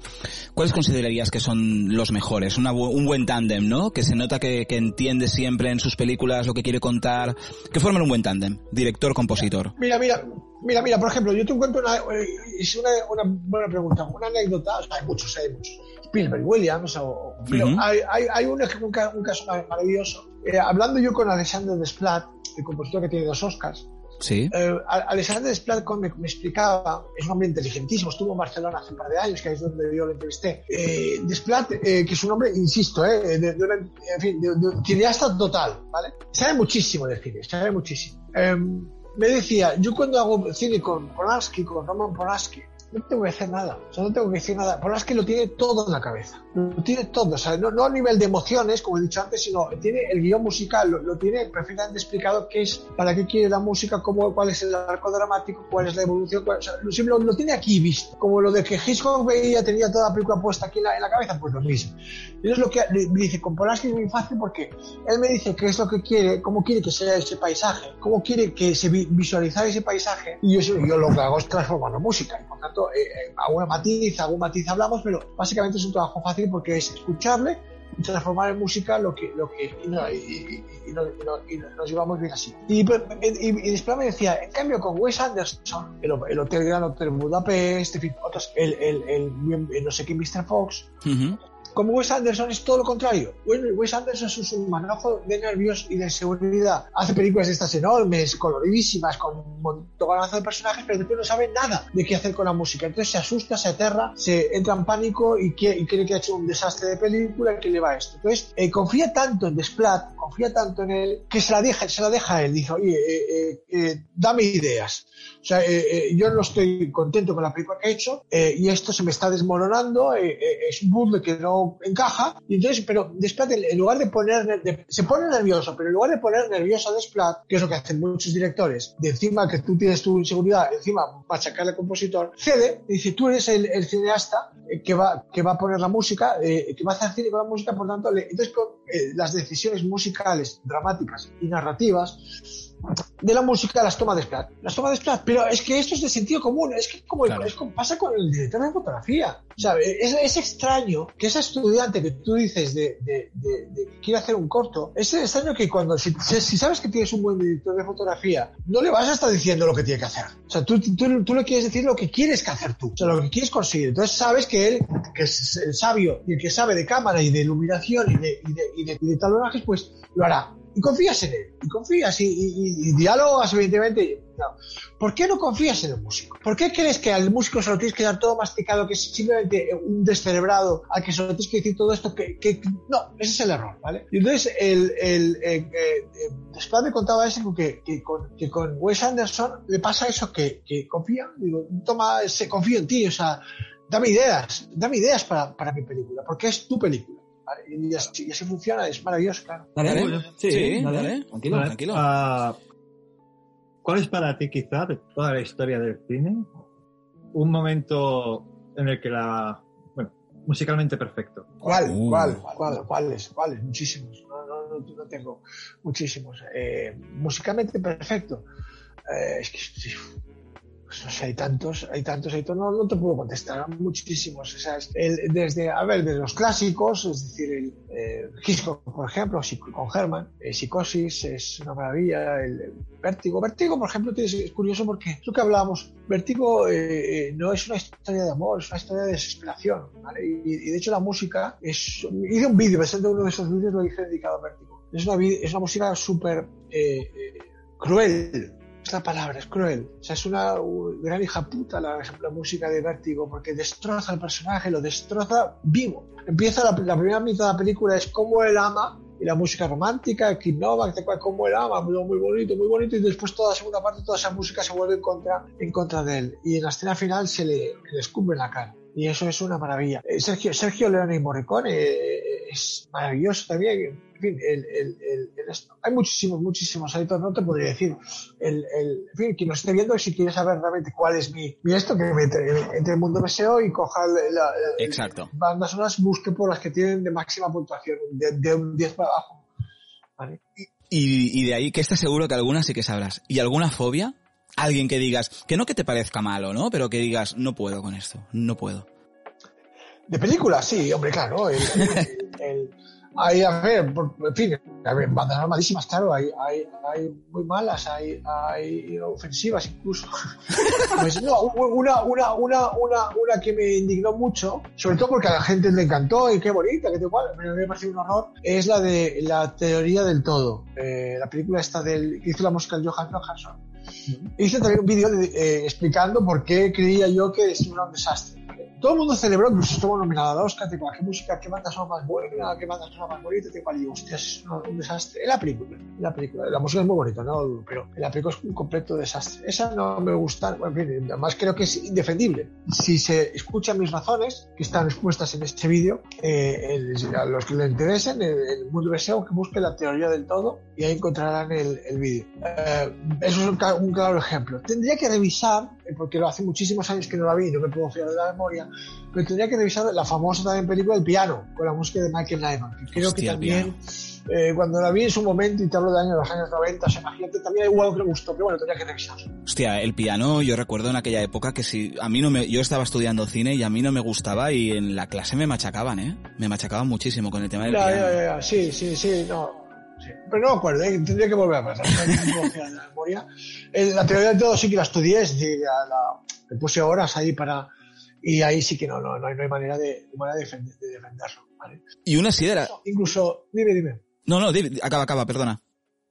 ¿Cuáles considerarías que son los mejores? Una, un buen tándem, ¿no? Que se nota que, que, entiende siempre en sus películas lo que quiere contar. Que forman un buen tándem, director-compositor. Mira, mira, mira, mira, por ejemplo, yo te encuentro una, es una, una buena pregunta, una anécdota, o sea, hay muchos, hay muchos. Spielberg, Williams, o, uh -huh. hay, hay, hay un, un, un, caso maravilloso. Eh, hablando yo con Alexander Desplat, el compositor que tiene dos Oscars, Sí. Eh, Alexander Desplat me, me, explicaba, es un hombre inteligentísimo, estuvo en Barcelona hace un par de años, que es donde yo lo entrevisté. Eh, Desplat, eh, que es un hombre, insisto, eh, de, de una, en fin, de, de, cineasta total, ¿vale? Sabe muchísimo de cine, sabe muchísimo. me decía, yo cuando hago cine con Polanski, con Roman Polanski, no tengo que hacer nada, o sea, no tengo que decir nada. Polanski lo tiene todo en la cabeza, lo tiene todo, o sea, no, no a nivel de emociones, como he dicho antes, sino tiene el guion musical, lo, lo, tiene perfectamente explicado qué es, para qué quiere la música, cómo, cuál es el arco dramático, cuál es la evolución, cuál, o sea, lo, lo, tiene aquí visto. Como lo de que Hitchcock veía, tenía toda la película puesta aquí en la, en la cabeza, pues lo mismo. Y es lo que me dice, con Polanski es muy fácil porque él me dice qué es lo que quiere, cómo quiere que sea ese paisaje, cómo quiere que se visualizar ese paisaje, y yo, yo lo que hago es transformarlo en música, y por tanto, eh, alguna matiz, algún matiz hablamos, pero básicamente es un trabajo fácil porque es escucharle y transformar en música lo que, lo que y, no, y, y, y, no, y nos llevamos bien así. Y, después me decía, en cambio con Wes Anderson, el, el Hotel Gran Hotel Budapest, en fin, otros, el, el, el, no sé qué, Mr. Fox. Como Wes Anderson es todo lo contrario. Wes Anderson es un manojo de nervios y de seguridad. Hace películas de estas enormes, coloridísimas, con un montonazo de personajes, pero después no sabe nada de qué hacer con la música. Entonces se asusta, se aterra, se entra en pánico y, quiere, cree que ha hecho un desastre de película que le va esto. Entonces eh, confía tanto en Desplat, confía tanto en él, que se la deja, se la deja a él. Dice, oye, eh, eh, dame ideas. O sea, yo no estoy contento con la película que he hecho y esto se me está desmoronando, es un puzzle que no encaja. Y entonces, pero Desplat, en lugar de poner, se pone nervioso, pero en lugar de poner nervioso a Desplat, que es lo que hacen muchos directores, de encima que tú tienes tu inseguridad, encima machacar al compositor, cede y dice, tú eres el, cineasta que va, que va a poner la música, que va a hacer cine con la música, por tanto, entonces las decisiones musicales, dramáticas y narrativas de la música las toma de Splat. Las toma de Splat, pero es que esto es de sentido común, es que como, es como pasa con el director de fotografía. O sea, es, es, extraño que ese estudiante que tú dices de, de, de, que quiere hacer un corto, es extraño que cuando, si, si, sabes que tienes un buen director de fotografía, no le vas a estar diciendo lo que tiene que hacer. O sea, tú, tú, tú le quieres decir lo que quieres que hacer tú, o sea, lo que quieres conseguir. Entonces sabes que él, que es el sabio y el que sabe de cámara y de iluminación y de, y de, y de, y de talonajes, pues lo hará y confías en él, y confías, y, y, y dialogas, evidentemente. ¿Por qué no confías en el músico? ¿Por qué crees que al músico se lo tienes que dar todo masticado, que es simplemente un descerebrado, al que se lo tienes que decir todo esto? Que, que no, ese es el error, ¿vale? Y entonces, el, el, eh, eh, después me contaba eso que, que, con, que con Wes Anderson le pasa eso, que, que confía, digo, toma, se confía en ti, o sea, dame ideas, dame ideas para, para mi película, porque es tu película. Y así, así, funciona, es maravilloso, claro. Dale, Sí, sí, dale, tranquilo, vale. tranquilo. Uh, ¿Cuál es para ti, quizá, de toda la historia del cine, un momento en el que la. Bueno, musicalmente perfecto? ¿Cuál? Uh. ¿Cuál? ¿Cuál? ¿Cuáles? ¿Cuáles? Muchísimos. No, no, no, no tengo muchísimos. Eh, musicalmente perfecto. Eh, es que pues hay tantos, hay tantos, hay no, no te puedo contestar, muchísimos. O el, desde, a ver, desde los clásicos, es decir, el eh, por ejemplo, con Herman, eh, Psicosis es una maravilla, el, Vértigo. Vértigo, por ejemplo, es curioso porque lo que hablábamos, Vértigo eh, no es una historia de amor, es una historia de desesperación, ¿vale? Y, y de hecho la música es, hice un vídeo, presente uno de esos vídeos lo hice dedicado a Vértigo. Es una, es una música súper eh, cruel, palabra, es cruel. O sea, es una gran hija puta la, la, música de Vértigo, porque destroza al personaje, lo destroza vivo. Empieza la, primera mitad de la película, es como él ama, y la música romántica, el Novak, como él ama, muy, muy bonito, muy bonito, y después toda la segunda parte, toda esa música se vuelve en contra, en contra de él. Y en la escena final se le, le escupe en la cara. Y eso es una maravilla. Sergio, Sergio Leone y Morricone eh, es maravilloso también. En fin, el, el, el, hay muchísimos, muchísimos editores, no te podría decir. El, en fin, quien lo esté viendo, si quiere saber realmente cuál es mi, mi esto, que me entre, entre el mundo deseo y coja la, Exacto. bandas sonoras, busque por las que tienen de máxima puntuación, de, de un 10 para abajo. ¿Vale? Y, y de ahí que estás seguro que alguna sí que sabrás. ¿Y alguna fobia? Alguien que digas, que no que te parezca malo, ¿no? Pero que digas, no puedo con esto, no puedo. De película, sí, hombre, claro. Hay, a ver, en fin, a bandas malísimas, claro, hay, hay, muy malas, hay, hay ofensivas incluso. pues no, una, una, una, una, una que me indignó mucho, sobre todo porque a la gente le encantó y qué bonita, que te igual, me, pareció un horror, es la de la teoría del todo. Eh, la película esta del, que hizo la música de Johan Johansson. Hice también un vídeo eh, explicando por qué creía yo que es un desastre. Todo el mundo celebró, incluso estuvo nominado al Oscar, tipo, qué música, qué banda son más buena, qué banda son más bonita, tipo, digo, hostia, es un, desastre. En la película, la película, la música es muy bonita, no pero la película es un completo desastre. Esa no me gusta, en fin, además creo que es indefendible. Si se escuchan mis razones, que están expuestas en este vídeo, eh, a los que le interesen, el, el mundo deseo, que busque la teoría del todo y ahí encontrarán el, el vídeo. Eh, eso es un, un claro ejemplo. Tendría que revisar, porque lo hace muchísimos años que no la vi no me puedo fiar de la memoria, pero tendría que revisar la famosa también película El Piano, con la música de Michael Nyman, que creo Hostia, que también, eh, cuando la vi en su momento, y te hablo de años, los años 90, o sea, imagínate, también igual que me gustó, pero bueno, tendría que revisar. Hostia, El Piano, yo recuerdo en aquella época que si, a mí no me, yo estaba estudiando cine y a mí no me gustaba y en la clase me machacaban, ¿eh? Me machacaban muchísimo con el tema del ya, piano. Ya, ya, sí, sí, sí, no. Sí. Pero no me acuerdo, ¿eh? tendría que volver a pasar. La, memoria. la teoría del todo sí que la estudié, es decir, la, la, me puse horas ahí para, y ahí sí que no, no, no, hay, no hay manera de, manera de, defender, de defenderlo. ¿vale? Y una sidera. Incluso, dime, dime. No, no, di- acaba, acaba, perdona.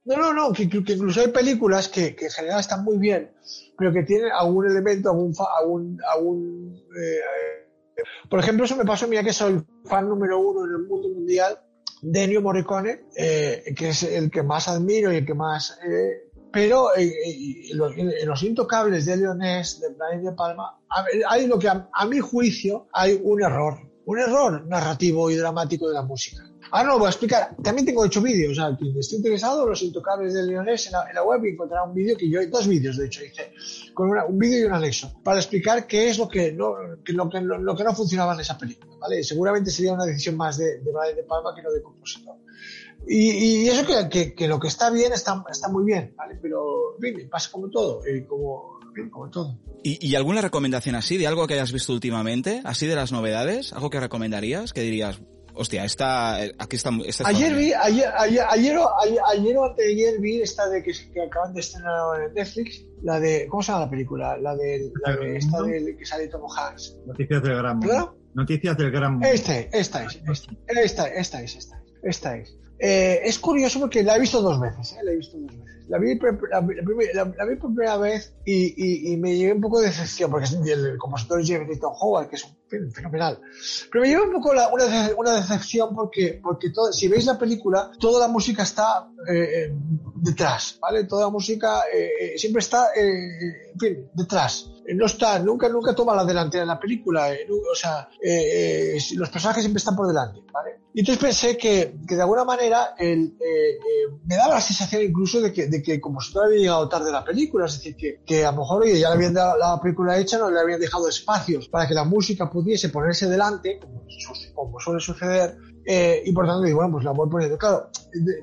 No, no, no, que, que incluso hay películas que, que en general están muy bien, pero que tienen algún elemento, algún, algún, algún eh, por ejemplo, eso me pasó a mí, que soy fan número uno en el mundo mundial de Ennio Morricone, eh, que es el que más admiro y el que más... eh, pero eh, eh, en los intocables de Leonés, de Brian De Palma, hay lo que a mi juicio hay un error, un error narrativo y dramático de la música. Ah, no, voy a explicar. También tengo hecho vídeos. O sea, quien esté interesado, los intocables de Leonés en la, en la web y encontrará un vídeo que yo, dos vídeos de hecho hice, con una- un vídeo y un anexo, para explicar qué es lo que no, que lo, que, lo que no funcionaba en esa película. ¿vale? Seguramente sería una decisión más de, de Brian De Palma que no de compositor. Y, y eso que, que, que lo que está bien está, está muy bien, ¿vale? Pero, en pasa como todo, eh, como, como todo. ¿Y, y alguna recomendación así de algo que hayas visto últimamente? ¿Así de las novedades? ¿Algo que recomendarías? Que dirías, hostia, esta, eh, aquí está, esta está Ayer vi, ayer, ayer, ayer, o- ayer, ayer o anteayer vi esta de que, que acaban de estrenar en Netflix, la de, ¿cómo se llama la película? La de, la de esta de que sale Tom Hanks. Noticias del Gran. Mundo. Noticias del Gran Mundo. Esta, esta es, esta, esta, esta es, esta es, esta es. Eh, es curioso porque la he visto dos veces, ¿eh? la he visto dos veces. La vi, la, la primer- la- la vi por primera vez y, y- y me llevé un poco de decepción porque es el, el compositor es Tom Howard, que es un fenomenal. Pero me llevé un poco una, una decepción porque, porque todo- si veis la película, toda la música está eh, eh, detrás, ¿vale? Toda la música eh, siempre está, fin, detrás. No está, nunca, nunca toma la delantera en la película, o sea, los personajes siempre están por delante, ¿vale? Y entonces pensé que, que de alguna manera eh, eh, me daba la sensación incluso de que, de que el compositor había llegado tarde la película, es decir, que, que a lo mejor ya le habían dado la película hecha, no le habían dejado espacios para que la música pudiese ponerse delante, como, su- como suele suceder, eh, y por tanto digo, bueno, pues la voy poniendo. Claro,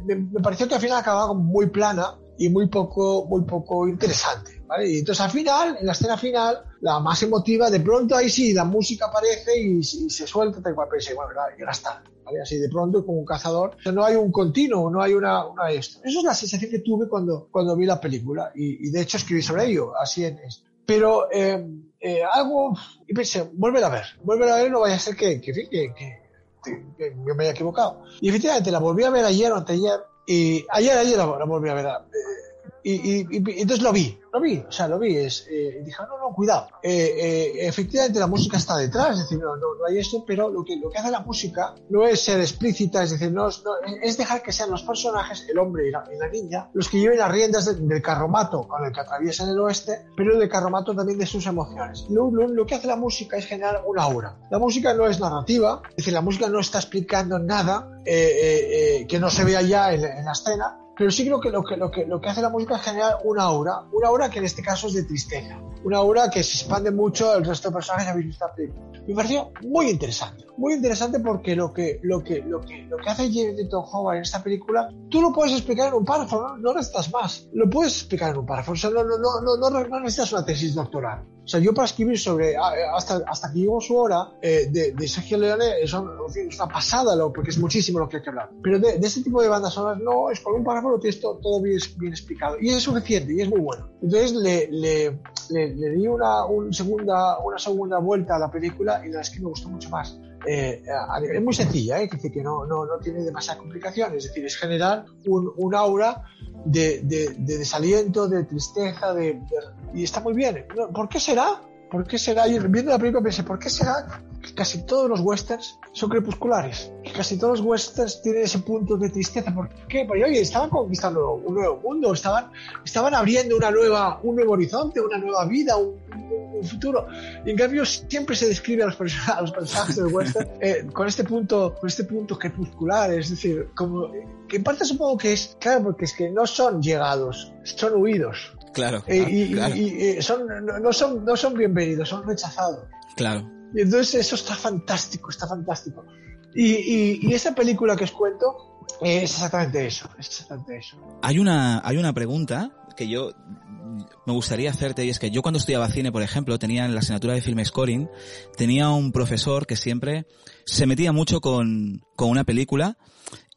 me, me pareció que al final acababa como muy plana y muy poco, muy poco interesante, ¿vale? Y entonces al final, en la escena final, la más emotiva, de pronto ahí sí, la música aparece y, y se suelta, tal cual, pensé, bueno, ya, ya está, ¿vale? Así de pronto, como un cazador, o sea, no hay un continuo, no hay una, una esto. Eso es la sensación que tuve cuando, cuando vi la película y, y de hecho escribí sobre ello, así en esto. Pero eh, eh, algo, y pensé, vuelve a ver, vuelve a ver, no vaya a ser que, que, que, que, me haya equivocado. Y efectivamente la volví a ver ayer o anteayer, y ayer, ayer la, la volví a ver. Y, y- y- entonces lo vi, lo vi, o sea, lo vi. Es, eh, dije, no, no, cuidado. Eh, eh, efectivamente la música está detrás, es decir, no, no, no hay esto, pero lo que, lo que hace la música no es ser explícita, es decir, no, es- no- es dejar que sean los personajes, el hombre y la, y la niña, los que lleven las riendas de- del carromato con el que atraviesan el oeste, pero el del carromato también de sus emociones. Lo, lo- lo que hace la música es generar una aura. La música no es narrativa, es decir, la música no está explicando nada eh, eh, eh, que no se vea ya en, en la escena, pero sí creo que lo, que lo que lo que hace la música es generar una aura, una aura que en este caso es de tristeza, una aura que se expande mucho al resto de personajes que habéis visto. Me pareció muy interesante, muy interesante porque lo que lo que lo que lo que hace Jeremy Tom Howard en esta película, tú lo puedes explicar en un párrafo, no, no necesitas más, lo puedes explicar en un párrafo, o sea, no, no, no, no, no necesitas una tesis doctoral. O sea, yo para escribir sobre, a- hasta, hasta que llegó su hora, eh, de, Sergio Leone, es, pasada, lo, porque es muchísimo lo que hay que hablar. Pero de, de este tipo de bandas sonoras, no, es con un párrafo lo tienes todo, todo bien, explicado. Y es suficiente, y es muy bueno. Entonces le, le, le, le di una, un segunda, una segunda vuelta a la película y la verdad es que me gustó mucho más. Eh, es muy sencilla, ¿eh? que, no, no, no tiene demasiada complicación, es decir, es generar un, un aura de, de, de desaliento, de tristeza, de, y está muy bien. ¿Por qué será? ¿Por qué será? Yo viendo la película pensé, ¿por qué será que casi todos los westerns son crepusculares? Que casi todos los westerns tienen ese punto de tristeza. ¿Por qué? Porque oye, estaban conquistando un nuevo mundo, estaban, estaban abriendo una nueva, un nuevo horizonte, una nueva vida, un, un- futuro. Y en cambio siempre se describe a los, a los personajes del western eh, con este punto, con este punto crepuscular, es decir, como que en parte supongo que es, claro, porque es que no son llegados, son huidos. Claro, Eh, claro, y, claro, y- y, eh, son, no, no son, no son bienvenidos, son rechazados. claro. Y entonces eso está fantástico, está fantástico. Y, esa película que os cuento es exactamente eso, es exactamente eso. Hay una, hay una pregunta que yo me gustaría hacerte y es que yo cuando estudiaba cine, por ejemplo, tenía en la asignatura de film scoring, tenía un profesor que siempre se metía mucho con, con una película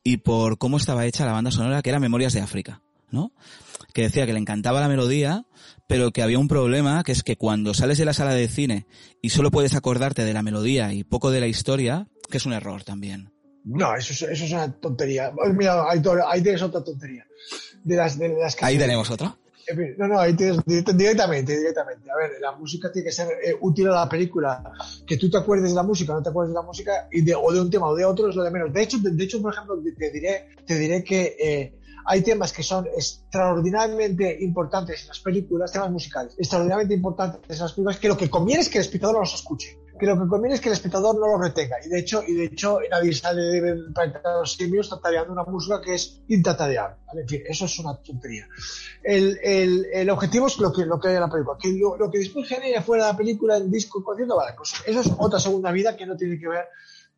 y por cómo estaba hecha la banda sonora, que era Memorias de África, ¿no? Que decía que le encantaba la melodía, pero que había un problema, que es que cuando sales de la sala de cine y solo puedes acordarte de la melodía y poco de la historia, que es un error también. No, eso, es- eso es una tontería. Mira, ahí, tienes otra tontería. De las, de las Ahí tenemos otra. No, no, ahí tienes direct- directamente, directamente. A ver, la música tiene que ser eh, útil a la película. Que tú te acuerdes de la música, no te acuerdes de la música, y de, o de un tema o de otro es lo de menos. De hecho, de, de hecho por ejemplo, te, te diré, te diré que eh, hay temas que son extraordinariamente importantes en las películas, temas musicales, extraordinariamente importantes en las películas, que lo que conviene es que el espectador no los escuche. Que lo que conviene es que el espectador no los retenga. Y de hecho, y de hecho del planeta de los simios tatareando una música que es intatareable. ¿vale? En fin, eso es una tontería el, el, el objetivo es lo que, lo que hay en la película. Que lo, lo que después genere fuera de la película, el disco, el concierto, vale, pues eso es otra segunda vida que no tiene que ver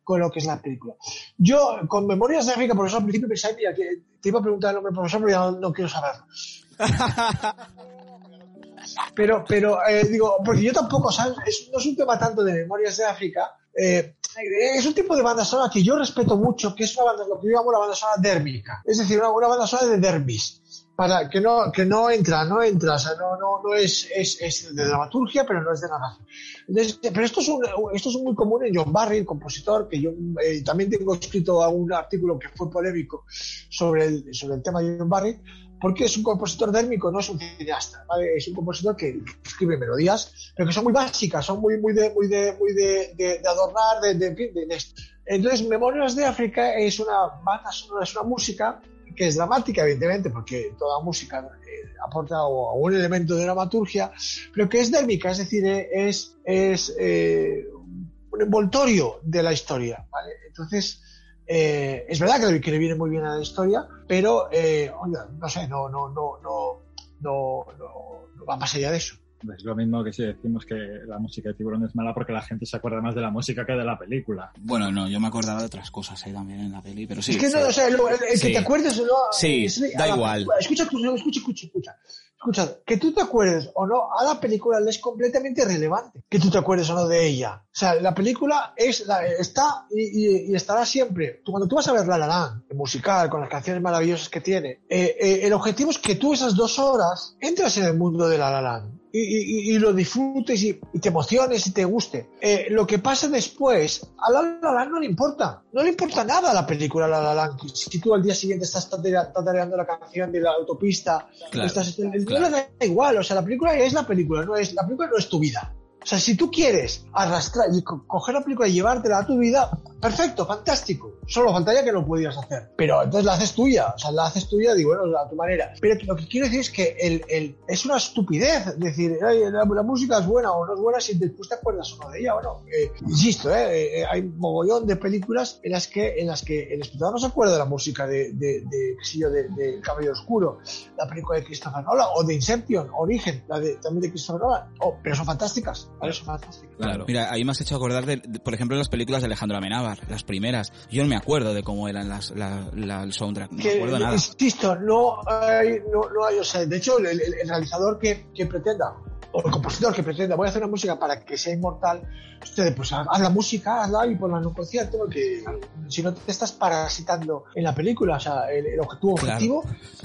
con lo que es la película. Yo, con Memorias de África, profesor, al principio pensaba que te iba a preguntar el nombre del profesor, pero ya no, no quiero saberlo. Pero, pero eh, digo, porque yo tampoco, ¿sabes? Es- no es un tema tanto de Memorias de África, eh, es un tipo de banda sonora que yo respeto mucho, que es una banda, lo que yo llamo la banda sonora dérmica, es decir, una, una banda sonora de dermis, para que no, que no entra, no entra, o sea, no, no, no es, es, es de dramaturgia, pero no es de narración. Entonces, pero esto es, un, esto es muy común en John Barry, el compositor, que yo eh, también tengo escrito un artículo que fue polémico sobre el, sobre el tema de John Barry, porque es un compositor dérmico, no es un cineasta, ¿vale? Es un compositor que, escribe melodías, pero que son muy básicas, son muy, muy de, muy de, muy de, de, de adornar, de, de, de. Entonces, Memorias de África es una banda sonora, es una música que es dramática, evidentemente, porque toda música eh, aporta un elemento de dramaturgia, pero que es dérmica, es decir, eh, es, es eh, un envoltorio de la historia, ¿vale? Entonces, eh, es verdad que le, viene muy bien a la historia, pero, oiga, no sé, no, no, no, no, no, no, no va más allá de eso. Es lo mismo que si decimos que la música de tiburón es mala porque la gente se acuerda más de la música que de la película. Bueno, no, yo me acordaba de otras cosas ahí también en la peli, pero sí. es que sí. no, o sea, lo- el, el Sí. que te acuerdes o no. Sí, es- da la igual. Escucha, escucha, escucha, escucha, escucha. Que tú te acuerdes o no a la película le es completamente irrelevante que tú te acuerdes o no de ella. O sea, la película es la, está y, y- y estará siempre. Tú, cuando tú vas a ver La La Land, el musical, con las canciones maravillosas que tiene, eh, eh, el objetivo es que tú esas dos horas entras en el mundo de La La Land y, y- y lo disfrutes y, y te emociones y te guste. Eh, lo que pasa después, a La La Land no le importa. No le importa nada a la película La La Land. Si tú al día siguiente estás tatarea- tatareando la canción de la autopista, Claro, estás, el- claro. no le da igual. O sea, la película es la película, no es, la película no es tu vida. O sea, si tú quieres arrastrar y co- coger la película y llevártela a tu vida, perfecto, fantástico. Solo faltaría que no pudieras hacer. Pero entonces la haces tuya. O sea, la haces tuya, digo, bueno, a tu manera. Pero lo que quiero decir es que el, el- es una estupidez decir, "Ay, la, la música es buena o no es buena si después te acuerdas o no de ella. Bueno, eh, insisto, eh, eh, hay mogollón de películas en las que, en las que el espectador no se acuerda de la música de, de, de, qué sé yo, de, de Cabello Oscuro, la película de Christopher Nolan, o de Inception, Origen, la de, también de Christopher Nolan. Oh, pero son fantásticas, ¿vale? Son fantásticas. Claro. Mira, ahí me has hecho acordar, de, de, por ejemplo, las películas de Alejandro Amenábar, las primeras. Yo no me acuerdo de cómo eran las, la, la- el soundtrack, no me que, acuerdo nada. insisto, no hay, no, no hay, o sea, de hecho, el, el- el realizador que, que pretenda, o el compositor que pretenda, voy a hacer una música para que sea inmortal, usted, pues haz la música, hazla y ponla en un concierto, porque si no te estás parasitando en la película, o sea, el, el objetivo, Claro. objetivo,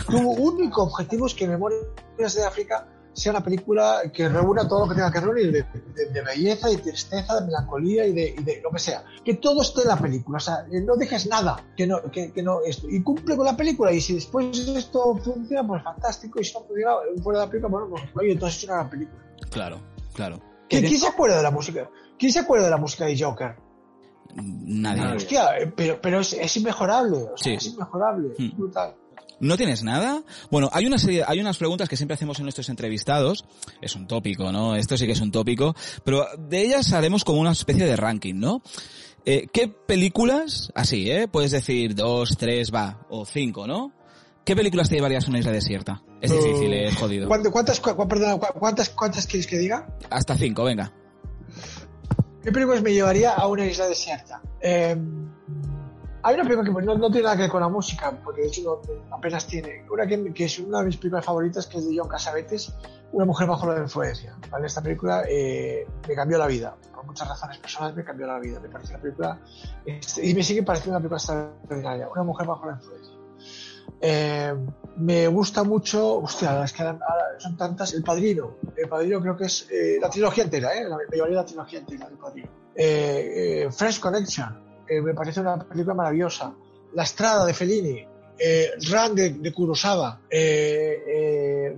tu único objetivo es que Memorias de África sea una película que reúna todo lo que tenga que reunir de, de- de belleza y tristeza, de melancolía y de, y de lo que sea. Que todo esté en la película, o sea, eh, no dejes nada que no, que, que no esto. Y cumple con la película y si después esto funciona, pues fantástico, y si no funciona fuera de la película, bueno, pues oye, entonces es una gran película. Claro, claro. ¿Quién, quién se acuerda de la música? ¿Quién se acuerda de la música de Joker? Nadie. Hostia, eh, pero, pero es, es inmejorable, o sea, Sí. es inmejorable, es Hmm. ¿No tienes nada? Bueno, hay una serie, hay unas preguntas que siempre hacemos en nuestros entrevistados. Es un tópico, ¿no? Esto sí que es un tópico. Pero de ellas haremos como una especie de ranking, ¿no? Eh, ¿Qué películas, así, eh? Puedes decir dos, tres, va, o cinco, ¿no? ¿Qué películas te llevarías a una isla desierta? Es difícil, eh, es jodido. ¿Cuántas, cu- perdona, cuántas, cuántas quieres que diga? Hasta cinco, venga. ¿Qué películas me llevaría a una isla desierta? Eh, hay una película que no, no tiene nada que ver con la música, porque de hecho no- apenas tiene. Una que, que es una de mis películas favoritas, que es de John Casavetes, Una mujer bajo la influencia. ¿vale? Esta película eh, me cambió la vida. Por muchas razones personales me cambió la vida. Me parece una película... y me sigue pareciendo una película extraordinaria. Una mujer bajo la influencia. Eh, me gusta mucho, hostia, es que ahora- son tantas. El Padrino, el Padrino creo que es eh, la trilogía entera, ¿eh? La- me llevaría la trilogía entera del Padrino. Eh, eh, Fresh Connection, eh, me parece una película maravillosa. La Estrada de Fellini, eh, Run de, de Kurosawa, eh, eh,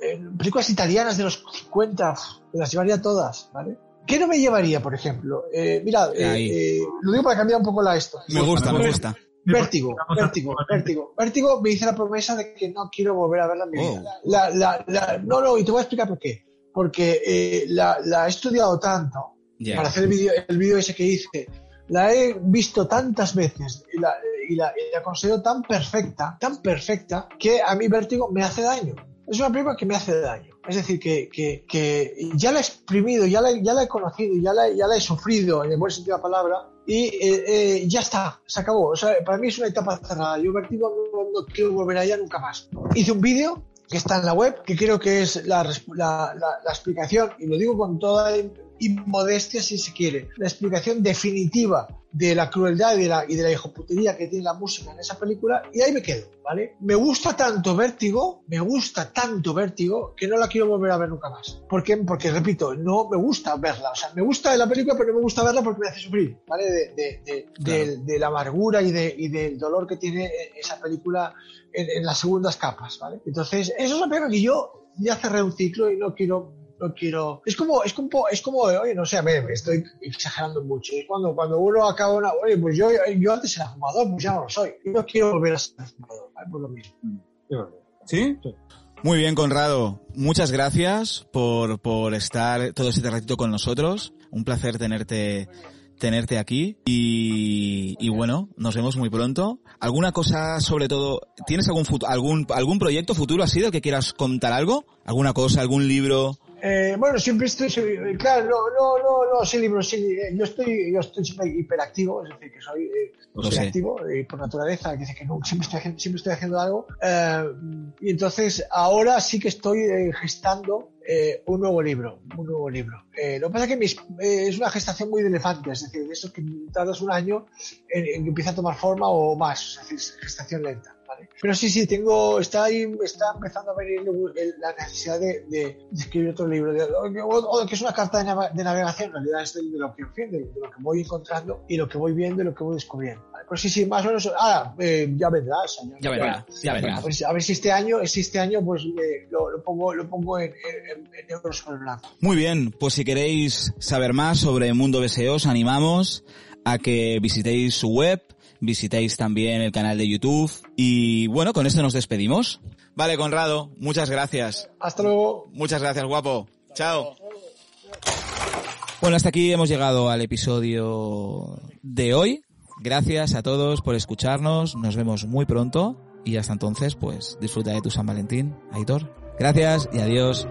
eh, películas italianas de los 50, me las llevaría todas, ¿vale? ¿Qué no me llevaría, por ejemplo? Eh, mira, eh, eh, lo digo para cambiar un poco la esto. Me gusta, me gusta. Vértigo, vértigo, vértigo. Vértigo me hice la promesa de que no quiero volver a verla en mi Oh. vida. La, la, la- no, no, y te voy a explicar por qué. Porque eh, la, la he estudiado tanto para hacer el vídeo el vídeo ese que hice. La he visto tantas veces y la, y, la, y la considero tan perfecta, tan perfecta, que a mí Vértigo me hace daño. Es una película que me hace daño. Es decir, que, que, que ya la he exprimido, ya la, ya la he conocido, ya la, ya la he sufrido en el buen sentido de la palabra y eh, eh, ya está, se acabó. O sea, para mí es una etapa cerrada. Yo Vértigo no, no quiero volver allá nunca más. Hice un vídeo que está en la web, que creo que es la, la, la- la explicación, y lo digo con toda inmodestia si se quiere, la explicación definitiva de la crueldad y de la, y de la hijoputería que tiene la música en esa película, y ahí me quedo, ¿vale? Me gusta tanto Vértigo, me gusta tanto Vértigo, que no la quiero volver a ver nunca más. ¿Por qué? Porque, repito, no me gusta verla, o sea, me gusta la película, pero no me gusta verla porque me hace sufrir, ¿vale? De, de- de- de- de la amargura y, de, y del dolor que tiene esa película en, en las segundas capas, ¿vale? Entonces, eso es una película que yo ya cerré un ciclo y no quiero no quiero es como es como es como oye no sé a ver estoy exagerando mucho es cuando cuando uno acaba una oye pues yo yo antes era fumador pues ya no lo soy y no quiero volver a ser fumador ¿vale? por lo mismo ¿Sí? Muy bien, Conrado. Muchas gracias por, por estar todo este ratito con nosotros. Un placer tenerte, tenerte aquí. Y, y bueno, nos vemos muy pronto. ¿Alguna cosa, sobre todo, tienes algún, algún, algún proyecto futuro así del que quieras contar algo? ¿Alguna cosa, algún libro? Eh, bueno, siempre estoy, soy- claro, no, no, no, no, sí, libros, sí, eh, yo estoy, yo estoy siempre hiperactivo, es decir, que soy eh, hiperactivo eh, por naturaleza, que dice que no, siempre estoy siempre estoy haciendo algo, eh, y entonces ahora sí que estoy eh, gestando eh, un nuevo libro, un nuevo libro. Eh, lo que pasa es que mis- eh, es una gestación muy de elefante, es decir, de eso que tardas un año en, en que empieza a tomar forma o más, es decir, gestación lenta. ¿Vale? Pero sí, sí, tengo, está ahí, está empezando a venir la necesidad de, de- de escribir otro libro, de- o, o que es una carta de, nava- de navegación, en realidad es de, lo que, en fin, de, lo que voy encontrando y lo que voy viendo y lo que voy descubriendo. ¿vale? Pero sí, sí, más o menos, ahora, eh, ya vendrá, señor. Ya vendrá, ya vendrá. A ver, si- a ver si este año, si este año, pues me- lo, lo pongo, lo pongo en, en, en euros sobre blanco. Muy bien, pues si queréis saber más sobre Mundo BSE, os animamos a que visitéis su web, visitéis también el canal de YouTube y bueno, con esto nos despedimos. Vale, Conrado, muchas gracias. Hasta luego. Muchas gracias, guapo. Chao. Bueno, hasta aquí hemos llegado al episodio de hoy. Gracias a todos por escucharnos. Nos vemos muy pronto. Y hasta entonces, pues disfruta de tu San Valentín, Aitor. Gracias y adiós.